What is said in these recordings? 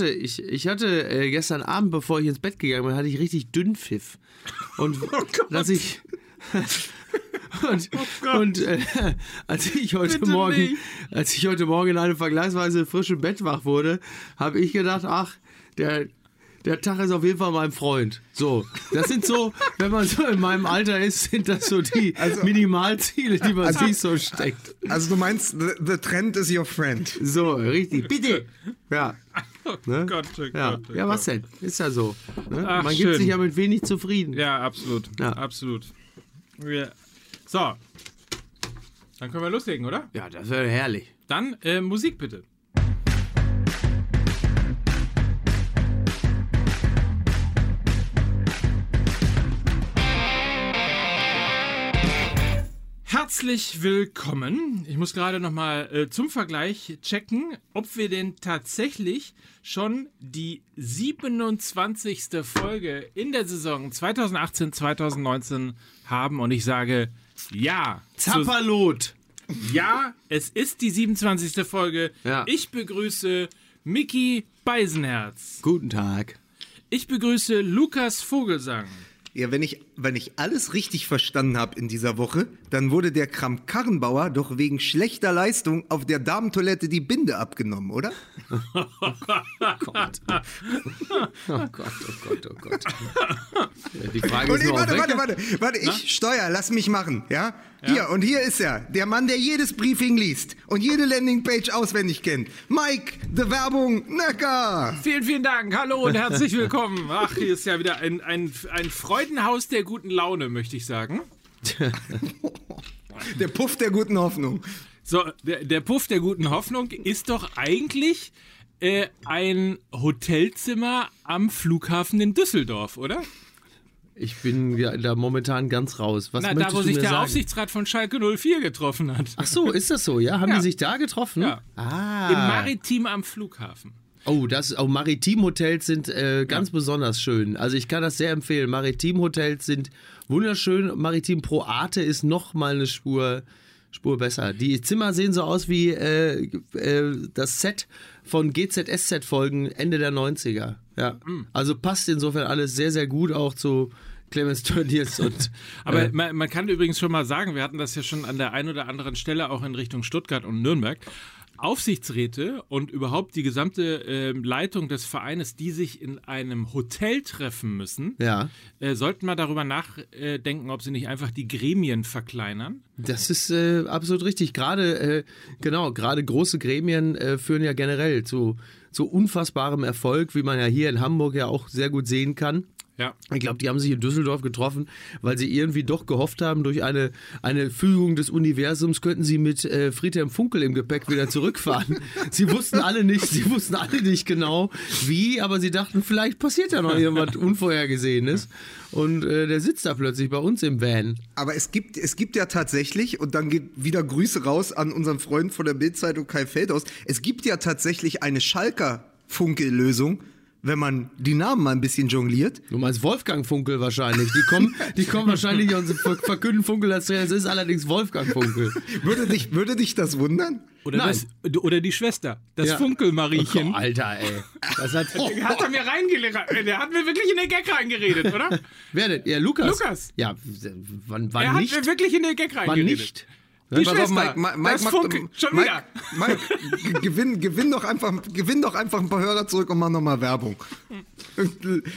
hatte, ich, ich hatte äh, gestern Abend, bevor ich ins Bett gegangen bin, hatte ich richtig Dünnpfiff. Und dass ich. Und, und äh, als ich heute Bitte Morgen, nicht. als ich heute Morgen in einem vergleichsweise frischen Bett wach wurde, habe ich gedacht, ach, der, der Tag ist auf jeden Fall mein Freund. So, das sind so, wenn man so in meinem Alter ist, sind das so die Minimalziele, die man sich so steckt. Also du meinst, the, the trend is your friend. So, richtig. Bitte. Ja. Ne? Gott, oh Ja, Gott, oh ja was denn? Ist ja so. Ne? Ach, Man gibt schön. sich ja mit wenig zufrieden. Ja, absolut. Ja. Absolut. Wir- So. Dann können wir loslegen, oder? Ja, das wäre herrlich. Dann äh, Musik bitte. Herzlich willkommen. Ich muss gerade noch mal äh, zum Vergleich checken, ob wir denn tatsächlich schon die 27. Folge in der Saison 2018-2019 haben. Und ich sage ja. Zapperlot. ja, es ist die 27. Folge. Ja. Ich begrüße Mickey Beisenherz. Guten Tag. Ich begrüße Lukas Vogelsang. Ja, wenn ich, wenn ich alles richtig verstanden habe in dieser Woche, dann wurde der Kram-Karrenbauer doch wegen schlechter Leistung auf der Damentoilette die Binde abgenommen, oder? Gott. Oh Gott, oh Gott, oh Gott. Ja, die Frage Und ist ich, warte, warte, warte, warte, ich Steuer, lass mich machen, ja? Hier, und hier ist er, der Mann, der jedes Briefing liest und jede Landingpage auswendig kennt. Mike, the Werbung, Necker! Vielen, vielen Dank. Hallo und herzlich willkommen. Ach, hier ist ja wieder ein, ein, ein Freudenhaus der guten Laune, möchte ich sagen. Der Puff der guten Hoffnung. So, der, der Puff der guten Hoffnung ist doch eigentlich äh, ein Hotelzimmer am Flughafen in Düsseldorf, oder? Ich bin ja da momentan ganz raus. Was Na, da wo du sich mir der sagen? Aufsichtsrat von Schalke 04 getroffen hat. Ach so, ist das so, ja? Haben Ja. die sich da getroffen? Ja. Ah. Im Maritim am Flughafen. Oh, das, oh, Maritimhotels sind äh, ganz besonders schön. Also ich kann das sehr empfehlen. Maritimhotels sind wunderschön. Maritim Pro Arte ist noch mal eine Spur, Spur besser. Die Zimmer sehen so aus wie äh, äh, das Set von GZSZ-Folgen Ende der 90er. Ja. Mm. Also passt insofern alles sehr, sehr gut auch zu Clemens Tönnies und Aber äh, man, man kann übrigens schon mal sagen, wir hatten das ja schon an der einen oder anderen Stelle auch in Richtung Stuttgart und Nürnberg. Aufsichtsräte und überhaupt die gesamte ähm, Leitung des Vereines, die sich in einem Hotel treffen müssen, ja. äh, sollten mal darüber nachdenken, ob sie nicht einfach die Gremien verkleinern. Das ist äh, absolut richtig. Gerade, äh, genau, gerade große Gremien äh, führen ja generell zu, zu unfassbarem Erfolg, wie man ja hier in Hamburg ja auch sehr gut sehen kann. Ja. Ich glaube, die haben sich in Düsseldorf getroffen, weil sie irgendwie doch gehofft haben, durch eine, eine Fügung des Universums könnten sie mit äh, Friedhelm Funkel im Gepäck wieder zurückfahren. sie wussten alle nicht, sie wussten alle nicht genau wie, aber sie dachten, vielleicht passiert ja noch irgendwas Unvorhergesehenes. Und äh, der sitzt da plötzlich bei uns im Van. Aber es gibt, es gibt ja tatsächlich, und dann geht wieder Grüße raus an unseren Freund von der Bildzeitung Kai Feldhaus, es gibt ja tatsächlich eine Schalker-Funke-Lösung, wenn man die Namen mal ein bisschen jongliert. Du meinst Wolfgang Funkel wahrscheinlich. Die kommen, die kommen wahrscheinlich und ver- verkünden Funkel als Trainer. Es ist allerdings Wolfgang Funkel. Würde dich, würde dich das wundern? Oder, Nein. das, oder die Schwester, das Ja. Funkelmariechen. Oh, Alter, ey. Das hat, Der hat er mir reingeredet. Der hat mir wirklich in den Gag reingeredet, oder? Wer denn? Ja, Lukas. Lukas. Ja, wann, wann Er hat nicht? mir wirklich in den Gag Wann reingeredet. nicht? Die Pass auf, Mike, Mike, Mike, Funkel, schon Mike, wieder. Mike, ge- gewinn, gewinn, doch einfach, gewinn doch einfach ein paar Hörer zurück und mach nochmal Werbung.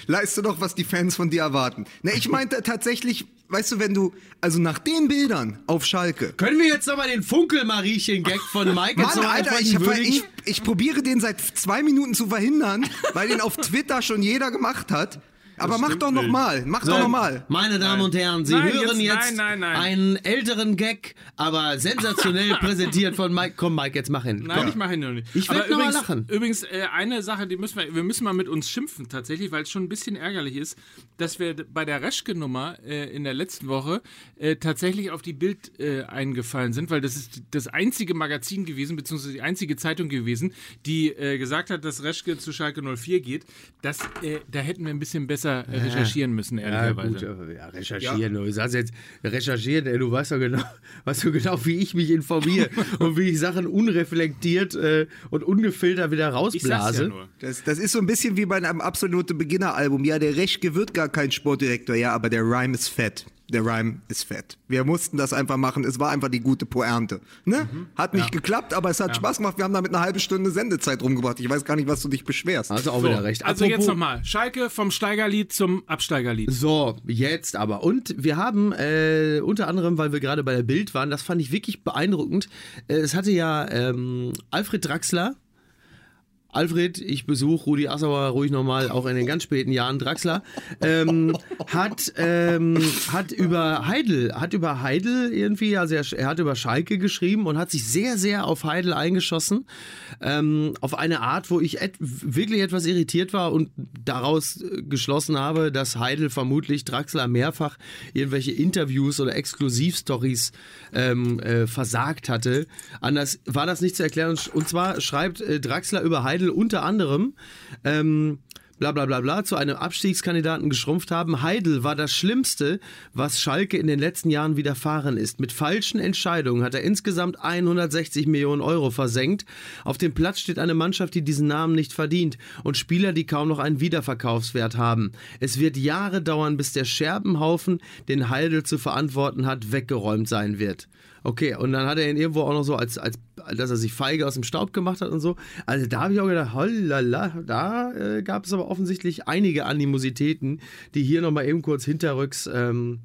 Leiste doch, was die Fans von dir erwarten. Ne, ich meinte tatsächlich, weißt du, wenn du, also nach den Bildern auf Schalke. Können wir jetzt nochmal den Funkel-Mariechen-Gag von Mike Mann, Alter, ich, ich, ich probiere den seit zwei Minuten zu verhindern, weil den auf Twitter schon jeder gemacht hat. Aber mach doch noch mal, mach doch noch mal. Meine Damen und Herren, Sie Nein, hören jetzt- jetzt, nein, nein, nein. einen älteren Gag, aber sensationell präsentiert von Mike. Komm, Mike, jetzt mach hin. Nein, Komm. ich mache ihn noch nicht. Ich mal übrigens, lachen. Übrigens, äh, eine Sache, die müssen wir, wir müssen mal mit uns schimpfen tatsächlich, weil es schon ein bisschen ärgerlich ist, dass wir bei der Reschke-Nummer äh, in der letzten Woche äh, tatsächlich auf die Bild äh, eingefallen sind, weil das ist das einzige Magazin gewesen, beziehungsweise die einzige Zeitung gewesen, die äh, gesagt hat, dass Reschke zu Schalke 04 geht. Das, äh, da hätten wir ein bisschen besser besser äh, recherchieren müssen, Ja, ehrlicherweise. gut, aber ja, recherchieren. Du sagst jetzt, recherchieren, ey, du weißt doch genau, weißt du genau, wie ich mich informiere und wie ich Sachen unreflektiert äh, und ungefiltert wieder ich sag's ja rausblase. nur. Das, das ist so ein bisschen wie bei einem absolute Beginner-Album. Ja, der Reschke wird gar kein Sportdirektor. Ja, aber der Rhyme ist fett. Der Rhyme ist fett. Wir mussten das einfach machen. Es war einfach die gute Poernte. Ne? Hat nicht geklappt, aber es hat Spaß gemacht. Wir haben damit eine halbe Stunde Sendezeit rumgebracht. Ich weiß gar nicht, was du dich beschwerst. Hast du auch So, wieder recht. also jetzt Apropos- nochmal. Schalke vom Steigerlied zum Absteigerlied. So, jetzt aber. Und wir haben äh, unter anderem, weil wir gerade bei der Bild waren, das fand ich wirklich beeindruckend. Äh, es hatte ja ähm, Alfred Draxler. Alfred, ich besuche Rudi Assauer ruhig nochmal, auch in den ganz späten Jahren Draxler, ähm, hat, ähm, hat über Heidel, hat über Heidel irgendwie, also er, er hat über Schalke geschrieben und hat sich sehr, sehr auf Heidel eingeschossen, ähm, auf eine Art, wo ich et wirklich etwas irritiert war und daraus äh, geschlossen habe, dass Heidel vermutlich Draxler mehrfach irgendwelche Interviews oder Exklusivstories ähm, äh, versagt hatte. Anders war das nicht zu erklären. Und, zwar schreibt äh, Draxler über Heidel unter anderem, ähm, bla bla bla bla, zu einem Abstiegskandidaten geschrumpft haben. Heidel war das Schlimmste, was Schalke in den letzten Jahren widerfahren ist. Mit falschen Entscheidungen hat er insgesamt 160 Millionen Euro versenkt. Auf dem Platz steht eine Mannschaft, die diesen Namen nicht verdient und Spieler, die kaum noch einen Wiederverkaufswert haben. Es wird Jahre dauern, bis der Scherbenhaufen, den Heidel zu verantworten hat, weggeräumt sein wird. Okay, und dann hat er ihn irgendwo auch noch so, als, als dass er sich feige aus dem Staub gemacht hat und so. Also da habe ich auch gedacht, hollala, da äh, gab es aber offensichtlich einige Animositäten, die hier nochmal eben kurz hinterrücks ähm,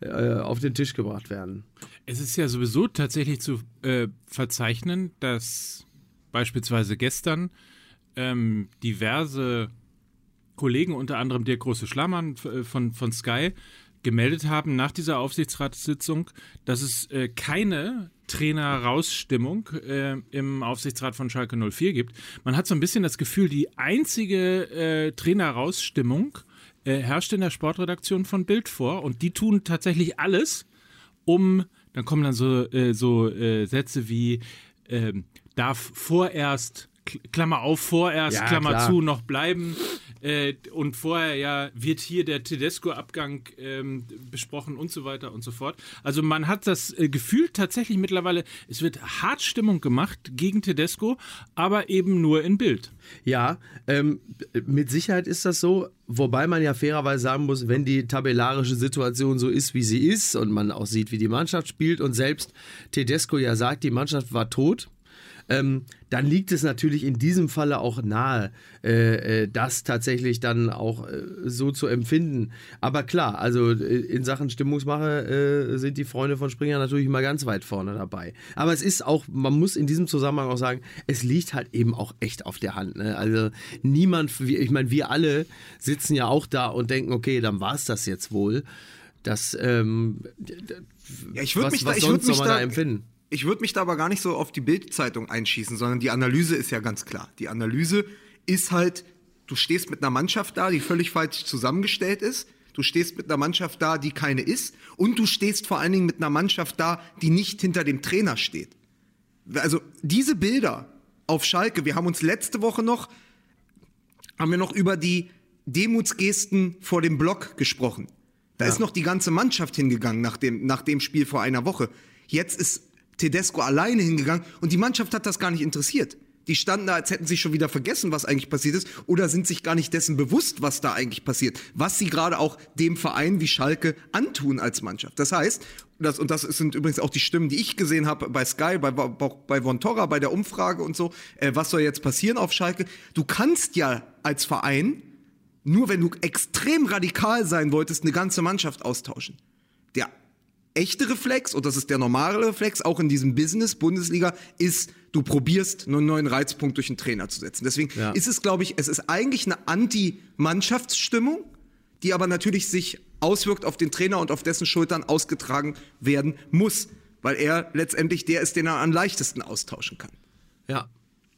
äh, auf den Tisch gebracht werden. Es ist ja sowieso tatsächlich zu äh, verzeichnen, dass beispielsweise gestern ähm, diverse Kollegen, unter anderem der große Schlamann äh, von, von Sky, gemeldet haben nach dieser Aufsichtsratssitzung, dass es äh, keine Trainer-Rausstimmung äh, im Aufsichtsrat von Schalke 04 gibt. Man hat so ein bisschen das Gefühl, die einzige äh, Trainer-Rausstimmung äh, herrscht in der Sportredaktion von Bild vor und die tun tatsächlich alles, um, dann kommen dann so, äh, so äh, Sätze wie ähm, darf vorerst, Kl- Klammer auf, vorerst, Ja, Klammer klar. zu, noch bleiben. Äh, und vorher ja wird hier der Tedesco-Abgang ähm, besprochen und so weiter und so fort. Also man hat das äh, Gefühl tatsächlich mittlerweile, es wird hart Stimmung gemacht gegen Tedesco, aber eben nur in Bild. Ja, ähm, mit Sicherheit ist das so, wobei man ja fairerweise sagen muss, wenn die tabellarische Situation so ist, wie sie ist und man auch sieht, wie die Mannschaft spielt und selbst Tedesco ja sagt, die Mannschaft war tot, ähm, dann liegt es natürlich in diesem Falle auch nahe, äh, äh, das tatsächlich dann auch äh, so zu empfinden. Aber klar, also äh, in Sachen Stimmungsmache äh, sind die Freunde von Springer natürlich mal ganz weit vorne dabei. Aber es ist auch, man muss in diesem Zusammenhang auch sagen, es liegt halt eben auch echt auf der Hand. Ne? Also niemand, ich meine, wir alle sitzen ja auch da und denken, okay, dann war es das jetzt wohl. Das, ähm, Ja, ich würde was, mich da, was ich würde mich da, da empfinden? Ich würde mich da aber gar nicht so auf die Bildzeitung einschießen, sondern die Analyse ist ja ganz klar. Die Analyse ist halt, du stehst mit einer Mannschaft da, die völlig falsch zusammengestellt ist. Du stehst mit einer Mannschaft da, die keine ist. Und du stehst vor allen Dingen mit einer Mannschaft da, die nicht hinter dem Trainer steht. Also diese Bilder auf Schalke, wir haben uns letzte Woche noch, haben wir noch über die Demutsgesten vor dem Block gesprochen. Da ist noch die ganze Mannschaft hingegangen nach dem, nach dem Spiel vor einer Woche. Jetzt ist Tedesco alleine hingegangen und die Mannschaft hat das gar nicht interessiert. Die standen da, als hätten sie schon wieder vergessen, was eigentlich passiert ist, oder sind sich gar nicht dessen bewusst, was da eigentlich passiert, was sie gerade auch dem Verein wie Schalke antun als Mannschaft. Das heißt, das, und das sind übrigens auch die Stimmen, die ich gesehen habe bei Sky, bei, bei, bei Von Torra, bei der Umfrage und so, äh, was soll jetzt passieren auf Schalke? Du kannst ja als Verein nur wenn du extrem radikal sein wolltest, eine ganze Mannschaft austauschen. Der echte Reflex, und das ist der normale Reflex, auch in diesem Business, Bundesliga, ist, du probierst einen neuen Reizpunkt durch einen Trainer zu setzen. Deswegen Ja. ist es, glaube ich, es ist eigentlich eine Anti-Mannschaftsstimmung, die aber natürlich sich auswirkt auf den Trainer und auf dessen Schultern ausgetragen werden muss, weil er letztendlich der ist, den er am leichtesten austauschen kann. Ja,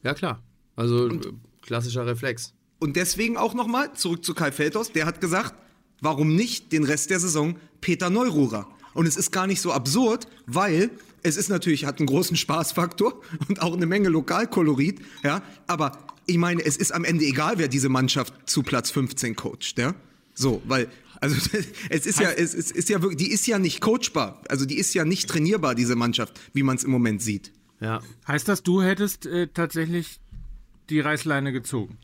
ja klar. Also äh, klassischer Reflex. Und deswegen auch nochmal zurück zu Kai Feldhaus. Der hat gesagt, warum nicht den Rest der Saison Peter Neururer? Und es ist gar nicht so absurd, weil es ist natürlich, hat einen großen Spaßfaktor und auch eine Menge Lokalkolorit, ja. Aber ich meine, es ist am Ende egal, wer diese Mannschaft zu Platz 15 coacht, ja. So, weil, also es ist ja, es ist, ist ja wirklich, die ist ja nicht coachbar. Also die ist ja nicht trainierbar, diese Mannschaft, wie man es im Moment sieht. Ja. Heißt das, du hättest äh, tatsächlich die Reißleine gezogen?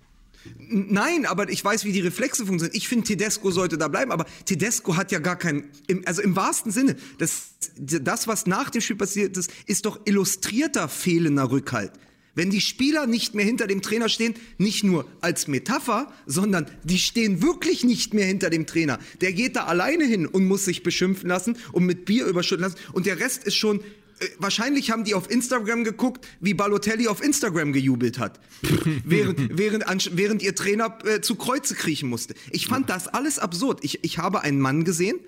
Nein, aber ich weiß, wie die Reflexe funktionieren. Ich finde, Tedesco sollte da bleiben, aber Tedesco hat ja gar keinen, also im wahrsten Sinne, das, das, was nach dem Spiel passiert ist, ist doch illustrierter fehlender Rückhalt. Wenn die Spieler nicht mehr hinter dem Trainer stehen, nicht nur als Metapher, sondern die stehen wirklich nicht mehr hinter dem Trainer. Der geht da alleine hin und muss sich beschimpfen lassen und mit Bier überschütten lassen. Und der Rest ist schon wahrscheinlich haben die auf Instagram geguckt, wie Balotelli auf Instagram gejubelt hat, während, während, während ihr Trainer äh, zu Kreuze kriechen musste. Ich fand das alles absurd. Ich, ich habe einen Mann gesehen,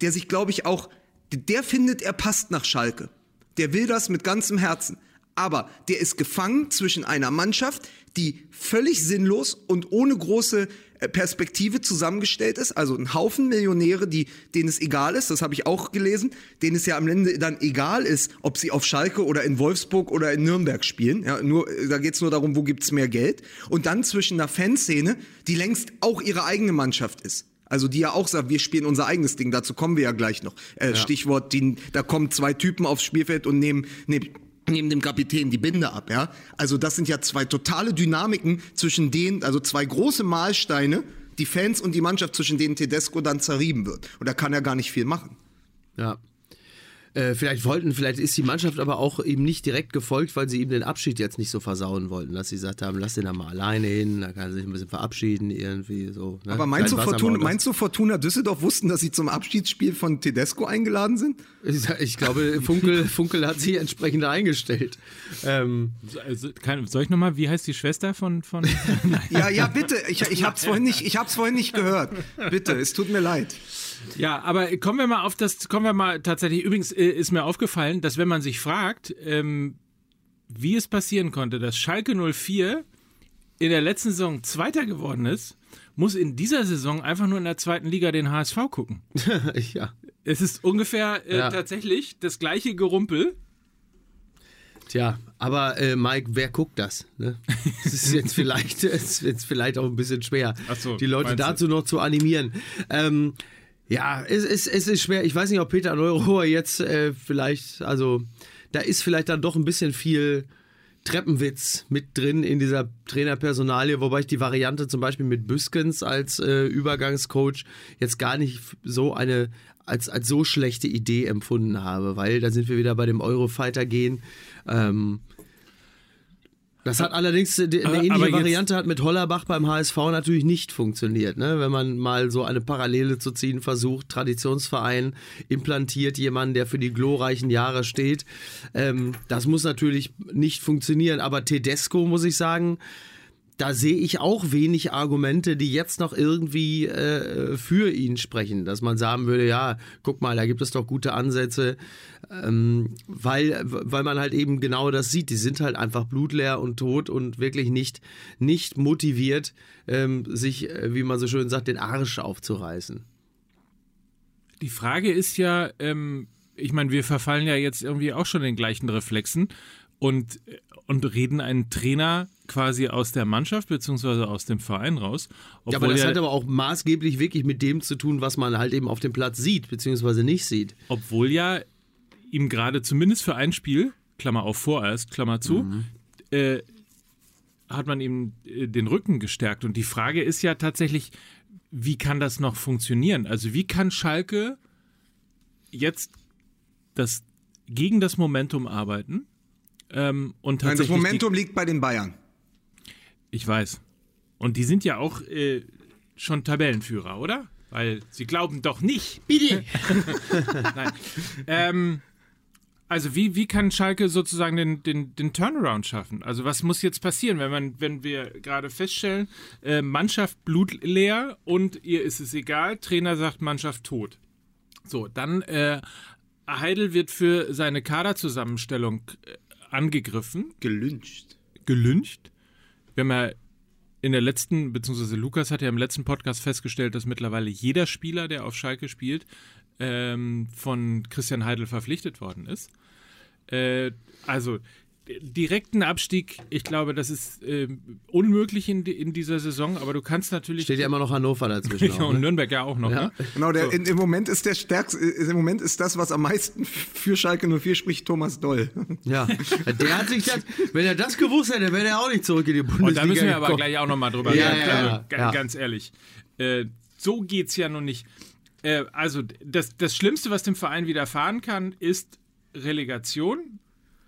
der sich, glaube ich, auch, der findet, er passt nach Schalke. Der will das mit ganzem Herzen. Aber der ist gefangen zwischen einer Mannschaft, die völlig sinnlos und ohne große äh, Perspektive zusammengestellt ist, also ein Haufen Millionäre, die, denen es egal ist, das habe ich auch gelesen, denen es ja am Ende dann egal ist, ob sie auf Schalke oder in Wolfsburg oder in Nürnberg spielen. Ja, nur, da geht es nur darum, wo gibt's mehr Geld. Und dann zwischen einer Fanszene, die längst auch ihre eigene Mannschaft ist. Also die ja auch sagt, wir spielen unser eigenes Ding, dazu kommen wir ja gleich noch. Äh, ja. Stichwort, die, da kommen zwei Typen aufs Spielfeld und nehmen, nehmen neben dem Kapitän die Binde ab, ja. Also das sind ja zwei totale Dynamiken zwischen denen, also zwei große Mahlsteine, die Fans und die Mannschaft, zwischen denen Tedesco dann zerrieben wird. Und da kann er gar nicht viel machen. Ja. Äh, vielleicht wollten, vielleicht ist die Mannschaft aber auch ihm nicht direkt gefolgt, weil sie ihm den Abschied jetzt nicht so versauen wollten, dass sie gesagt haben, lass den da mal alleine hin, da kann er sich ein bisschen verabschieden, irgendwie so. Ne? Aber meinst du, Fortuna, meinst du, Fortuna Düsseldorf wussten, dass sie zum Abschiedsspiel von Tedesco eingeladen sind? Ich, ich glaube, Funkel, Funkel hat sie entsprechend eingestellt. Ähm, also, kann, soll ich nochmal, wie heißt die Schwester von. von ja, ja, bitte, ich, ich habe es vorhin, nicht, vorhin nicht gehört. Bitte, es tut mir leid. Ja, aber kommen wir mal auf das, kommen wir mal tatsächlich, übrigens äh, ist mir aufgefallen, dass wenn man sich fragt, ähm, wie es passieren konnte, dass Schalke 04 in der letzten Saison Zweiter geworden ist, muss in dieser Saison einfach nur in der zweiten Liga den HSV gucken. ja. Es ist ungefähr äh, ja. tatsächlich das gleiche Gerumpel. Tja, aber äh, Mike, wer guckt das? Ne? Das ist jetzt vielleicht, ist jetzt vielleicht auch ein bisschen schwer, so, die Leute dazu du? noch zu animieren. Ähm, ja, es, es, es ist schwer. Ich weiß nicht, ob Peter Neurohr jetzt äh, vielleicht, also da ist vielleicht dann doch ein bisschen viel Treppenwitz mit drin in dieser Trainerpersonalie, wobei ich die Variante zum Beispiel mit Büskens als äh, Übergangscoach jetzt gar nicht so eine als, als so schlechte Idee empfunden habe, weil da sind wir wieder bei dem Eurofighter gehen. Ähm, das hat allerdings eine ähnliche Variante hat mit Hollerbach beim HSV natürlich nicht funktioniert. Ne? Wenn man mal so eine Parallele zu ziehen versucht, Traditionsverein implantiert jemanden, der für die glorreichen Jahre steht. Ähm, das muss natürlich nicht funktionieren. Aber Tedesco, muss ich sagen, da sehe ich auch wenig Argumente, die jetzt noch irgendwie äh, für ihn sprechen, dass man sagen würde, ja, guck mal, da gibt es doch gute Ansätze, ähm, weil, weil man halt eben genau das sieht. Die sind halt einfach blutleer und tot und wirklich nicht, nicht motiviert, ähm, sich, äh, wie man so schön sagt, den Arsch aufzureißen. Die Frage ist ja, ähm, ich meine, wir verfallen ja jetzt irgendwie auch schon den gleichen Reflexen und, und reden einen Trainer quasi aus der Mannschaft beziehungsweise aus dem Verein raus. Ja, aber das ja, hat aber auch maßgeblich wirklich mit dem zu tun, was man halt eben auf dem Platz sieht beziehungsweise nicht sieht. Obwohl ja ihm gerade zumindest für ein Spiel, Klammer auf vorerst, Klammer zu, mhm. äh, hat man ihm äh, den Rücken gestärkt. Und die Frage ist ja tatsächlich, wie kann das noch funktionieren? Also wie kann Schalke jetzt das gegen das Momentum arbeiten? Ähm, und tatsächlich Nein, das Momentum liegt bei den Bayern. Ich weiß. Und die sind ja auch äh, schon Tabellenführer, oder? Weil sie glauben doch nicht. Bitte. Nein. Ähm, also wie, wie kann Schalke sozusagen den, den, den Turnaround schaffen? Also was muss jetzt passieren, wenn man, wenn wir gerade feststellen, äh, Mannschaft blutleer und ihr ist es egal, Trainer sagt Mannschaft tot. So, dann äh, Heidel wird für seine Kaderzusammenstellung äh, angegriffen. Gelünscht. Gelünscht wir haben ja in der letzten, beziehungsweise Lukas hat ja im letzten Podcast festgestellt, dass mittlerweile jeder Spieler, der auf Schalke spielt, ähm, von Christian Heidel verpflichtet worden ist. Äh, also direkten Abstieg, ich glaube, das ist äh, unmöglich in, in, dieser Saison, aber du kannst natürlich. Steht ja immer noch Hannover dazwischen. ja, und ne? Nürnberg ja auch noch. Ja. Ne? Genau, der, so. in, im Moment ist der stärkste, im Moment ist das, was am meisten für Schalke 04 spricht, Thomas Doll. Ja, der hat sich das, wenn er das gewusst hätte, wäre er auch nicht zurück in die Bundesliga. Und da müssen wir aber gleich auch nochmal drüber ja, reden. Also, ja, ganz ehrlich. Äh, so geht's ja nun nicht. Äh, also, das, das Schlimmste, was dem Verein widerfahren kann, ist Relegation.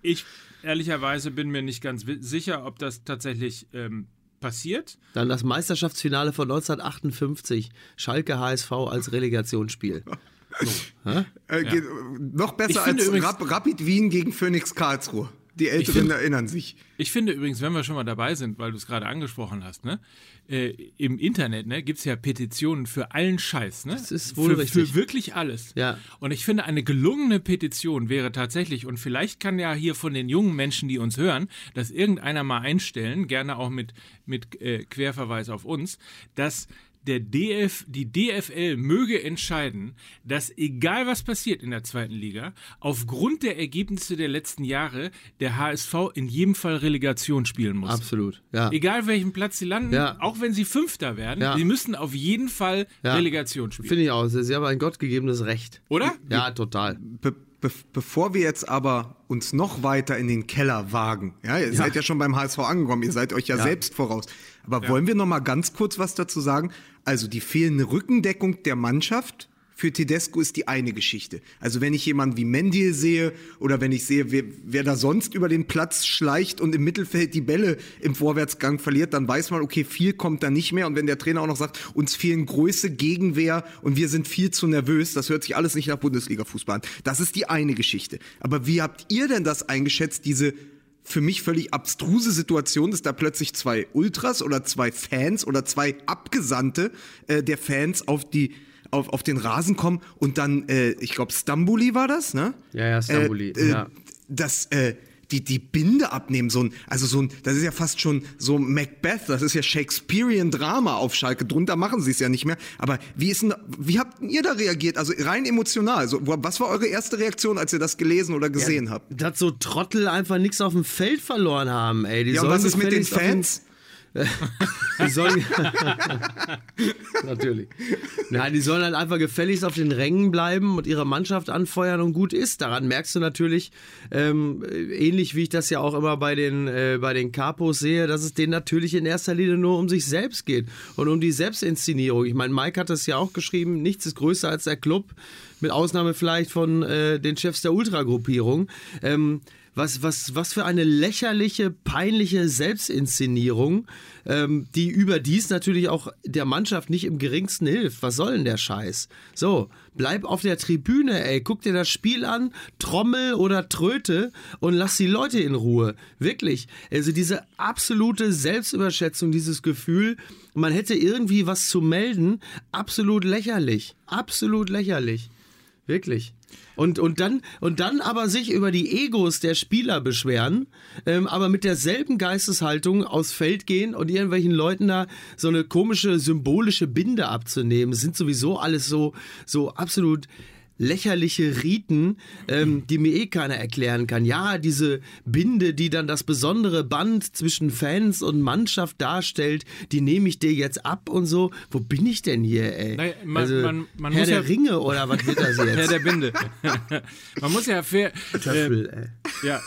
Ich ehrlicherweise bin mir nicht ganz sicher, ob das tatsächlich ähm, passiert. Dann das Meisterschaftsfinale von 1958, Schalke HSV als Relegationsspiel. So. Äh, ja. Noch besser als übrigens, Rapid Wien gegen Phoenix Karlsruhe. Die Älteren find, erinnern sich. Ich finde übrigens, wenn wir schon mal dabei sind, weil du es gerade angesprochen hast, ne, äh, im Internet ne, gibt es ja Petitionen für allen Scheiß. Ne? Das ist wohl für, richtig. Für wirklich alles. Ja. Und ich finde, eine gelungene Petition wäre tatsächlich, und vielleicht kann ja hier von den jungen Menschen, die uns hören, das irgendeiner mal einstellen, gerne auch mit, mit äh, Querverweis auf uns, dass der DF, die DFL möge entscheiden, dass egal was passiert in der zweiten Liga, aufgrund der Ergebnisse der letzten Jahre der HSV in jedem Fall Relegation spielen muss. Absolut, ja. Egal welchen Platz sie landen, ja. auch wenn sie Fünfter werden, ja. sie müssen auf jeden Fall ja. Relegation spielen. Finde ich auch. Sie haben ein gottgegebenes Recht. Oder? Ja, total. Be be bevor wir jetzt aber uns noch weiter in den Keller wagen, ja, ihr seid ja schon beim HSV angekommen, ihr seid euch ja, selbst voraus. Aber wollen wir noch mal ganz kurz was dazu sagen? Also die fehlende Rückendeckung der Mannschaft für Tedesco ist die eine Geschichte. Also wenn ich jemanden wie Mendil sehe oder wenn ich sehe, wer, wer, da sonst über den Platz schleicht und im Mittelfeld die Bälle im Vorwärtsgang verliert, dann weiß man, okay, viel kommt da nicht mehr. Und wenn der Trainer auch noch sagt, uns fehlen Größe, Gegenwehr und wir sind viel zu nervös, das hört sich alles nicht nach Bundesliga-Fußball an. Das ist die eine Geschichte. Aber wie habt ihr denn das eingeschätzt, diese für mich völlig abstruse Situation, dass da plötzlich zwei Ultras oder zwei Fans oder zwei Abgesandte äh, der Fans auf die auf, auf den Rasen kommen und dann, äh, ich glaube, Stambuli war das, ne? Ja, ja, Stambuli. Äh, ja. Das, äh, die, die Binde abnehmen, so ein, also so ein, das ist ja fast schon so Macbeth, das ist ja Shakespearean Drama auf Schalke, drunter machen sie es ja nicht mehr. Aber wie ist denn, wie habt ihr da reagiert? Also rein emotional, also, was war eure erste Reaktion, als ihr das gelesen oder gesehen ja, habt? Dass so Trottel einfach nichts auf dem Feld verloren haben, ey. Die ja, und was ist mit den Fans? die sollen. Natürlich. Nein, die sollen halt einfach gefälligst auf den Rängen bleiben und ihre Mannschaft anfeuern und gut ist. Daran merkst du natürlich, ähm, ähnlich wie ich das ja auch immer bei den, äh, bei den Capos sehe, dass es denen natürlich in erster Linie nur um sich selbst geht und um die Selbstinszenierung. Ich meine, Mike hat das ja auch geschrieben, nichts ist größer als der Club, mit Ausnahme vielleicht von äh, den Chefs der Ultragruppierung. Ähm, was, was, was für eine lächerliche, peinliche Selbstinszenierung, ähm, die überdies natürlich auch der Mannschaft nicht im geringsten hilft. Was soll denn der Scheiß? So, bleib auf der Tribüne, ey, guck dir das Spiel an, Trommel oder Tröte und lass die Leute in Ruhe. Wirklich. Also diese absolute Selbstüberschätzung, dieses Gefühl, man hätte irgendwie was zu melden, absolut lächerlich. Absolut lächerlich. Wirklich. Und, und, dann, und dann aber sich über die Egos der Spieler beschweren, ähm, aber mit derselben Geisteshaltung aufs Feld gehen und irgendwelchen Leuten da so eine komische symbolische Binde abzunehmen. Das sind sowieso alles so, so absolut lächerliche Riten, ähm, die mir eh keiner erklären kann. Ja, diese Binde, die dann das besondere Band zwischen Fans und Mannschaft darstellt, die nehme ich dir jetzt ab und so. Wo bin ich denn hier, ey? Naja, man, also, man, man Herr der ja, Ringe oder was wird das jetzt? Herr der Binde. man muss ja fair... Töffel, äh, ey. Ja,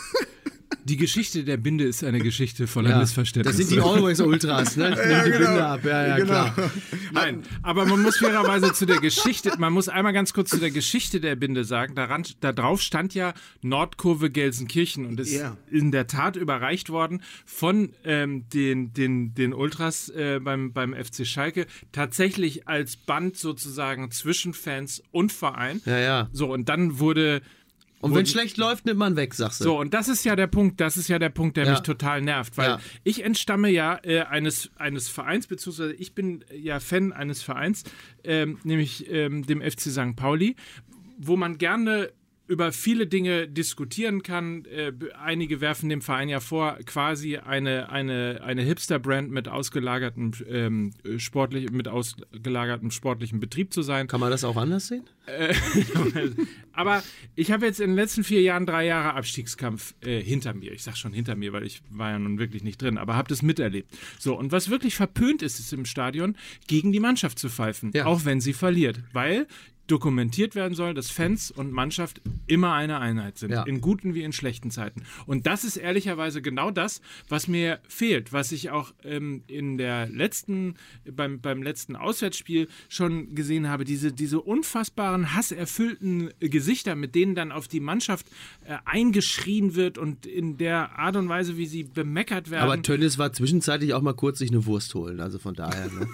die Geschichte der Binde ist eine Geschichte voller ja, Missverständnisse. Das sind die Always Ultras, ne? ja, die genau. Binde ab, ja, ja, genau. klar. Nein, aber man muss fairerweise zu der Geschichte, man muss einmal ganz kurz zu der Geschichte der Binde sagen. Daran, da drauf stand ja Nordkurve Gelsenkirchen und ist yeah. in der Tat überreicht worden von ähm, den, den, den Ultras äh, beim, beim FC Schalke. Tatsächlich als Band sozusagen zwischen Fans und Verein. Ja, ja. So, und dann wurde und wenn schlecht läuft, nimmt man weg, sagst du. So, und das ist ja der Punkt, das ist ja der Punkt, der ja. mich total nervt, weil ja. ich entstamme ja äh, eines, eines Vereins, beziehungsweise ich bin ja Fan eines Vereins, ähm, nämlich ähm, dem FC St. Pauli, wo man gerne über viele Dinge diskutieren kann. Äh, einige werfen dem Verein ja vor, quasi eine, eine, eine Hipster-Brand mit ausgelagertem ähm, sportlich, mit ausgelagertem sportlichen Betrieb zu sein. Kann man das auch anders sehen? Äh, aber ich habe jetzt in den letzten vier Jahren drei Jahre Abstiegskampf äh, hinter mir. Ich sage schon hinter mir, weil ich war ja nun wirklich nicht drin, aber habe das miterlebt. So, und was wirklich verpönt ist, ist im Stadion, gegen die Mannschaft zu pfeifen, ja. auch wenn sie verliert. Weil dokumentiert werden soll, dass Fans und Mannschaft immer eine Einheit sind, ja. in guten wie in schlechten Zeiten. Und das ist ehrlicherweise genau das, was mir fehlt, was ich auch ähm, in der letzten, beim, beim letzten Auswärtsspiel schon gesehen habe, diese, diese unfassbaren, hasserfüllten Gesichter, mit denen dann auf die Mannschaft äh, eingeschrien wird und in der Art und Weise, wie sie bemeckert werden. Aber Tönnies war zwischenzeitlich auch mal kurz sich eine Wurst holen, also von daher. Ne?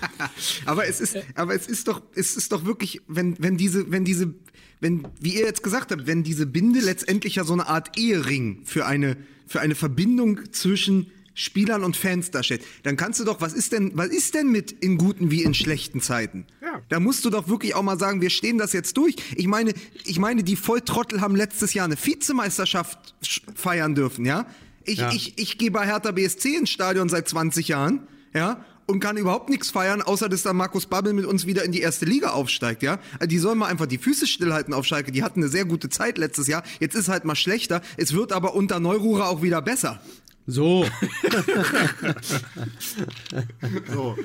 aber es ist, aber es ist doch, es ist doch wirklich wenn, wenn diese, wenn diese, wenn, wie ihr jetzt gesagt habt, wenn diese Binde letztendlich ja so eine Art Ehering für eine, für eine Verbindung zwischen Spielern und Fans darstellt, dann kannst du doch, was ist denn, was ist denn mit in guten wie in schlechten Zeiten? Ja. Da musst du doch wirklich auch mal sagen, wir stehen das jetzt durch. Ich meine, ich meine, die Volltrottel haben letztes Jahr eine Vizemeisterschaft feiern dürfen, ja? Ich, ja. ich, ich gehe bei Hertha BSC ins Stadion seit 20 Jahren, ja? Und kann überhaupt nichts feiern, außer dass dann Markus Babbel mit uns wieder in die erste Liga aufsteigt, ja? Also die sollen mal einfach die Füße stillhalten auf Schalke. Die hatten eine sehr gute Zeit letztes Jahr. Jetzt ist halt mal schlechter. Es wird aber unter Neururer auch wieder besser. So. so.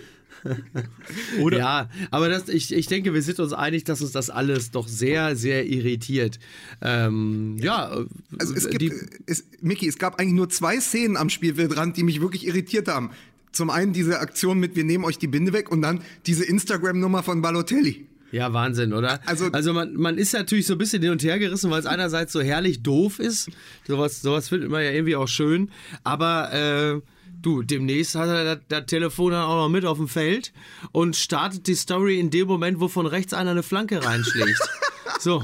Oder? Ja, aber das, ich, ich denke, wir sind uns einig, dass uns das alles doch sehr, sehr irritiert. Ähm, ja, also es gibt, es, Micky, es gab eigentlich nur zwei Szenen am Spielfeldrand, die mich wirklich irritiert haben zum einen diese Aktion mit wir nehmen euch die Binde weg und dann diese Instagram-Nummer von Balotelli. Ja, Wahnsinn, oder? Also, also man, man ist natürlich so ein bisschen hin und her gerissen, weil es einerseits so herrlich doof ist. Sowas, sowas findet man ja irgendwie auch schön. Aber äh, du, demnächst hat er das, das Telefon dann auch noch mit auf dem Feld und startet die Story in dem Moment, wo von rechts einer eine Flanke reinschlägt. so.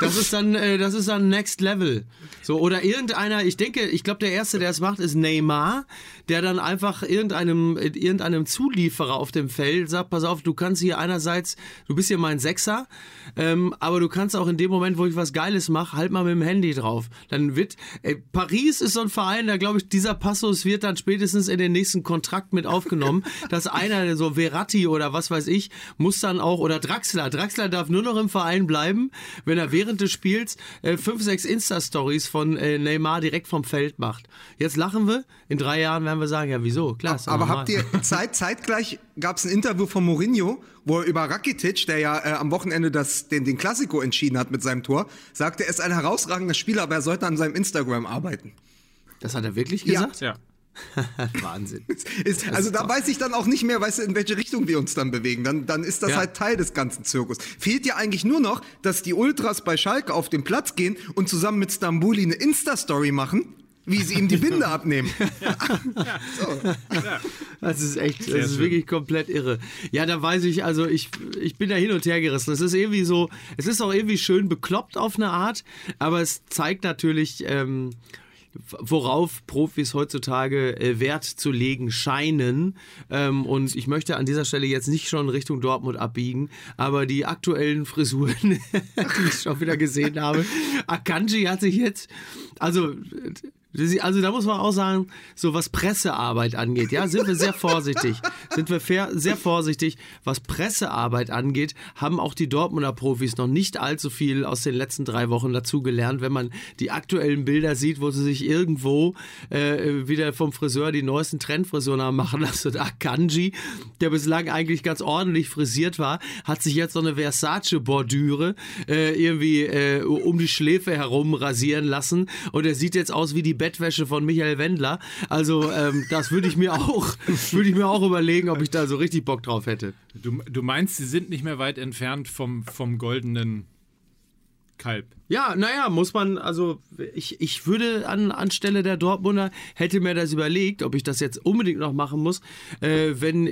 Das ist dann, äh, das ist dann Next Level. So, oder irgendeiner, ich denke, ich glaube, der Erste, der es macht, ist Neymar, der dann einfach irgendeinem, irgendeinem Zulieferer auf dem Feld sagt, pass auf, du kannst hier einerseits, du bist hier mein Sechser, ähm, aber du kannst auch in dem Moment, wo ich was Geiles mache, halt mal mit dem Handy drauf. Dann wird, äh, Paris ist so ein Verein, da glaube ich, dieser Passus wird dann spätestens in den nächsten Kontrakt mit aufgenommen, dass einer, so Verratti oder was weiß ich, muss dann auch, oder Draxler, Draxler darf nur noch im Verein bleiben, wenn er während des Spiels äh, fünf, sechs Insta-Stories von äh, Neymar direkt vom Feld macht. Jetzt lachen wir, in drei Jahren werden wir sagen, ja wieso, klar. Aber habt ihr Zeit, zeitgleich gab es ein Interview von Mourinho, wo er über Rakitic, der ja äh, am Wochenende das, den, den Klassiko entschieden hat mit seinem Tor, sagte, er ist ein herausragender Spieler, aber er sollte an seinem Instagram arbeiten. Das hat er wirklich gesagt? Ja. Wahnsinn. ist, also da weiß ich dann auch nicht mehr, weißt du, in welche Richtung wir uns dann bewegen. Dann, dann ist das ja. halt Teil des ganzen Zirkus. Fehlt ja eigentlich nur noch, dass die Ultras bei Schalke auf den Platz gehen und zusammen mit Stambuli eine Insta-Story machen wie sie ihm die Binde abnehmen. so. Das ist echt, das Sehr ist schön. wirklich komplett irre. Ja, da weiß ich, also ich, ich bin da hin und her gerissen. Es ist irgendwie so, es ist auch irgendwie schön bekloppt auf eine Art, aber es zeigt natürlich, ähm, worauf Profis heutzutage äh, Wert zu legen scheinen. Ähm, und ich möchte an dieser Stelle jetzt nicht schon Richtung Dortmund abbiegen, aber die aktuellen Frisuren, die ich schon wieder gesehen habe, Akanji hat sich jetzt, also also da muss man auch sagen, so was Pressearbeit angeht, ja, sind wir sehr vorsichtig. Sind wir fair, sehr vorsichtig. Was Pressearbeit angeht, haben auch die Dortmunder Profis noch nicht allzu viel aus den letzten drei Wochen dazugelernt. Wenn man die aktuellen Bilder sieht, wo sie sich irgendwo äh, wieder vom Friseur die neuesten Trendfrisuren haben machen lassen. Und Akanji, der bislang eigentlich ganz ordentlich frisiert war, hat sich jetzt so eine Versace-Bordüre äh, irgendwie äh, um die Schläfe herum rasieren lassen. Und er sieht jetzt aus wie die Bettwäsche von Michael Wendler. Also ähm, das würde ich mir auch, würde ich mir auch überlegen, ob ich da so richtig Bock drauf hätte. Du, du meinst, sie sind nicht mehr weit entfernt vom, vom goldenen Kalb. Ja, naja, muss man, also ich, ich würde an anstelle der Dortmunder, hätte mir das überlegt, ob ich das jetzt unbedingt noch machen muss, äh, wenn,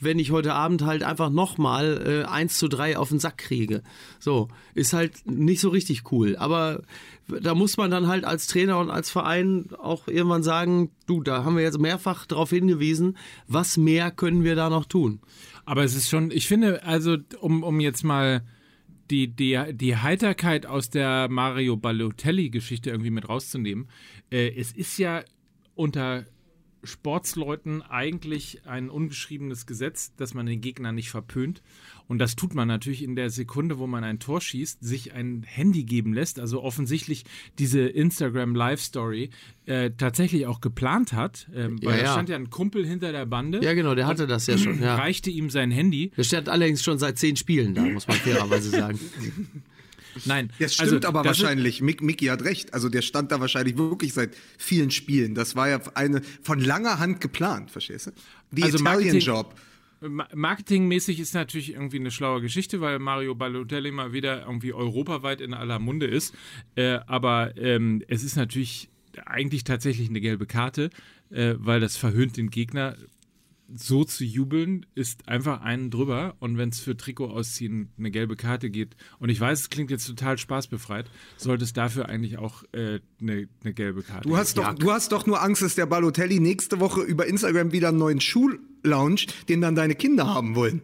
wenn ich heute Abend halt einfach nochmal äh, 1 zu 3 auf den Sack kriege. So, ist halt nicht so richtig cool. Aber da muss man dann halt als Trainer und als Verein auch irgendwann sagen, du, da haben wir jetzt mehrfach darauf hingewiesen, was mehr können wir da noch tun. Aber es ist schon, ich finde, also um, um jetzt mal die, die, die Heiterkeit aus der Mario Balotelli-Geschichte irgendwie mit rauszunehmen. Äh, es ist ja unter Sportsleuten eigentlich ein ungeschriebenes Gesetz, dass man den Gegner nicht verpönt. Und das tut man natürlich in der Sekunde, wo man ein Tor schießt, sich ein Handy geben lässt. Also offensichtlich diese Instagram Live Story äh, tatsächlich auch geplant hat. Ähm, weil Ja, da ja. stand ja ein Kumpel hinter der Bande. Ja, genau, der hatte das ja schon. Ja. Reichte ihm sein Handy. Der steht allerdings schon seit zehn Spielen da, muss man fairerweise sagen. Nein, Das stimmt also, aber das wahrscheinlich. Mick, Mickey hat recht. Also der stand da wahrscheinlich wirklich seit vielen Spielen. Das war ja eine von langer Hand geplant, verstehst du? Die Also Italian Marketing- Job. Ma- Marketingmäßig ist natürlich irgendwie eine schlaue Geschichte, weil Mario Balotelli mal wieder irgendwie europaweit in aller Munde ist. Äh, aber ähm, es ist natürlich eigentlich tatsächlich eine gelbe Karte, äh, weil das verhöhnt den Gegner. So zu jubeln ist einfach einen drüber und wenn es für Trikot ausziehen eine gelbe Karte geht und ich weiß, es klingt jetzt total spaßbefreit, sollte es dafür eigentlich auch äh, eine, eine gelbe Karte Du hast, doch, du hast doch nur Angst, dass der Balotelli nächste Woche über Instagram wieder einen neuen Schuh launcht, den dann deine Kinder haben wollen.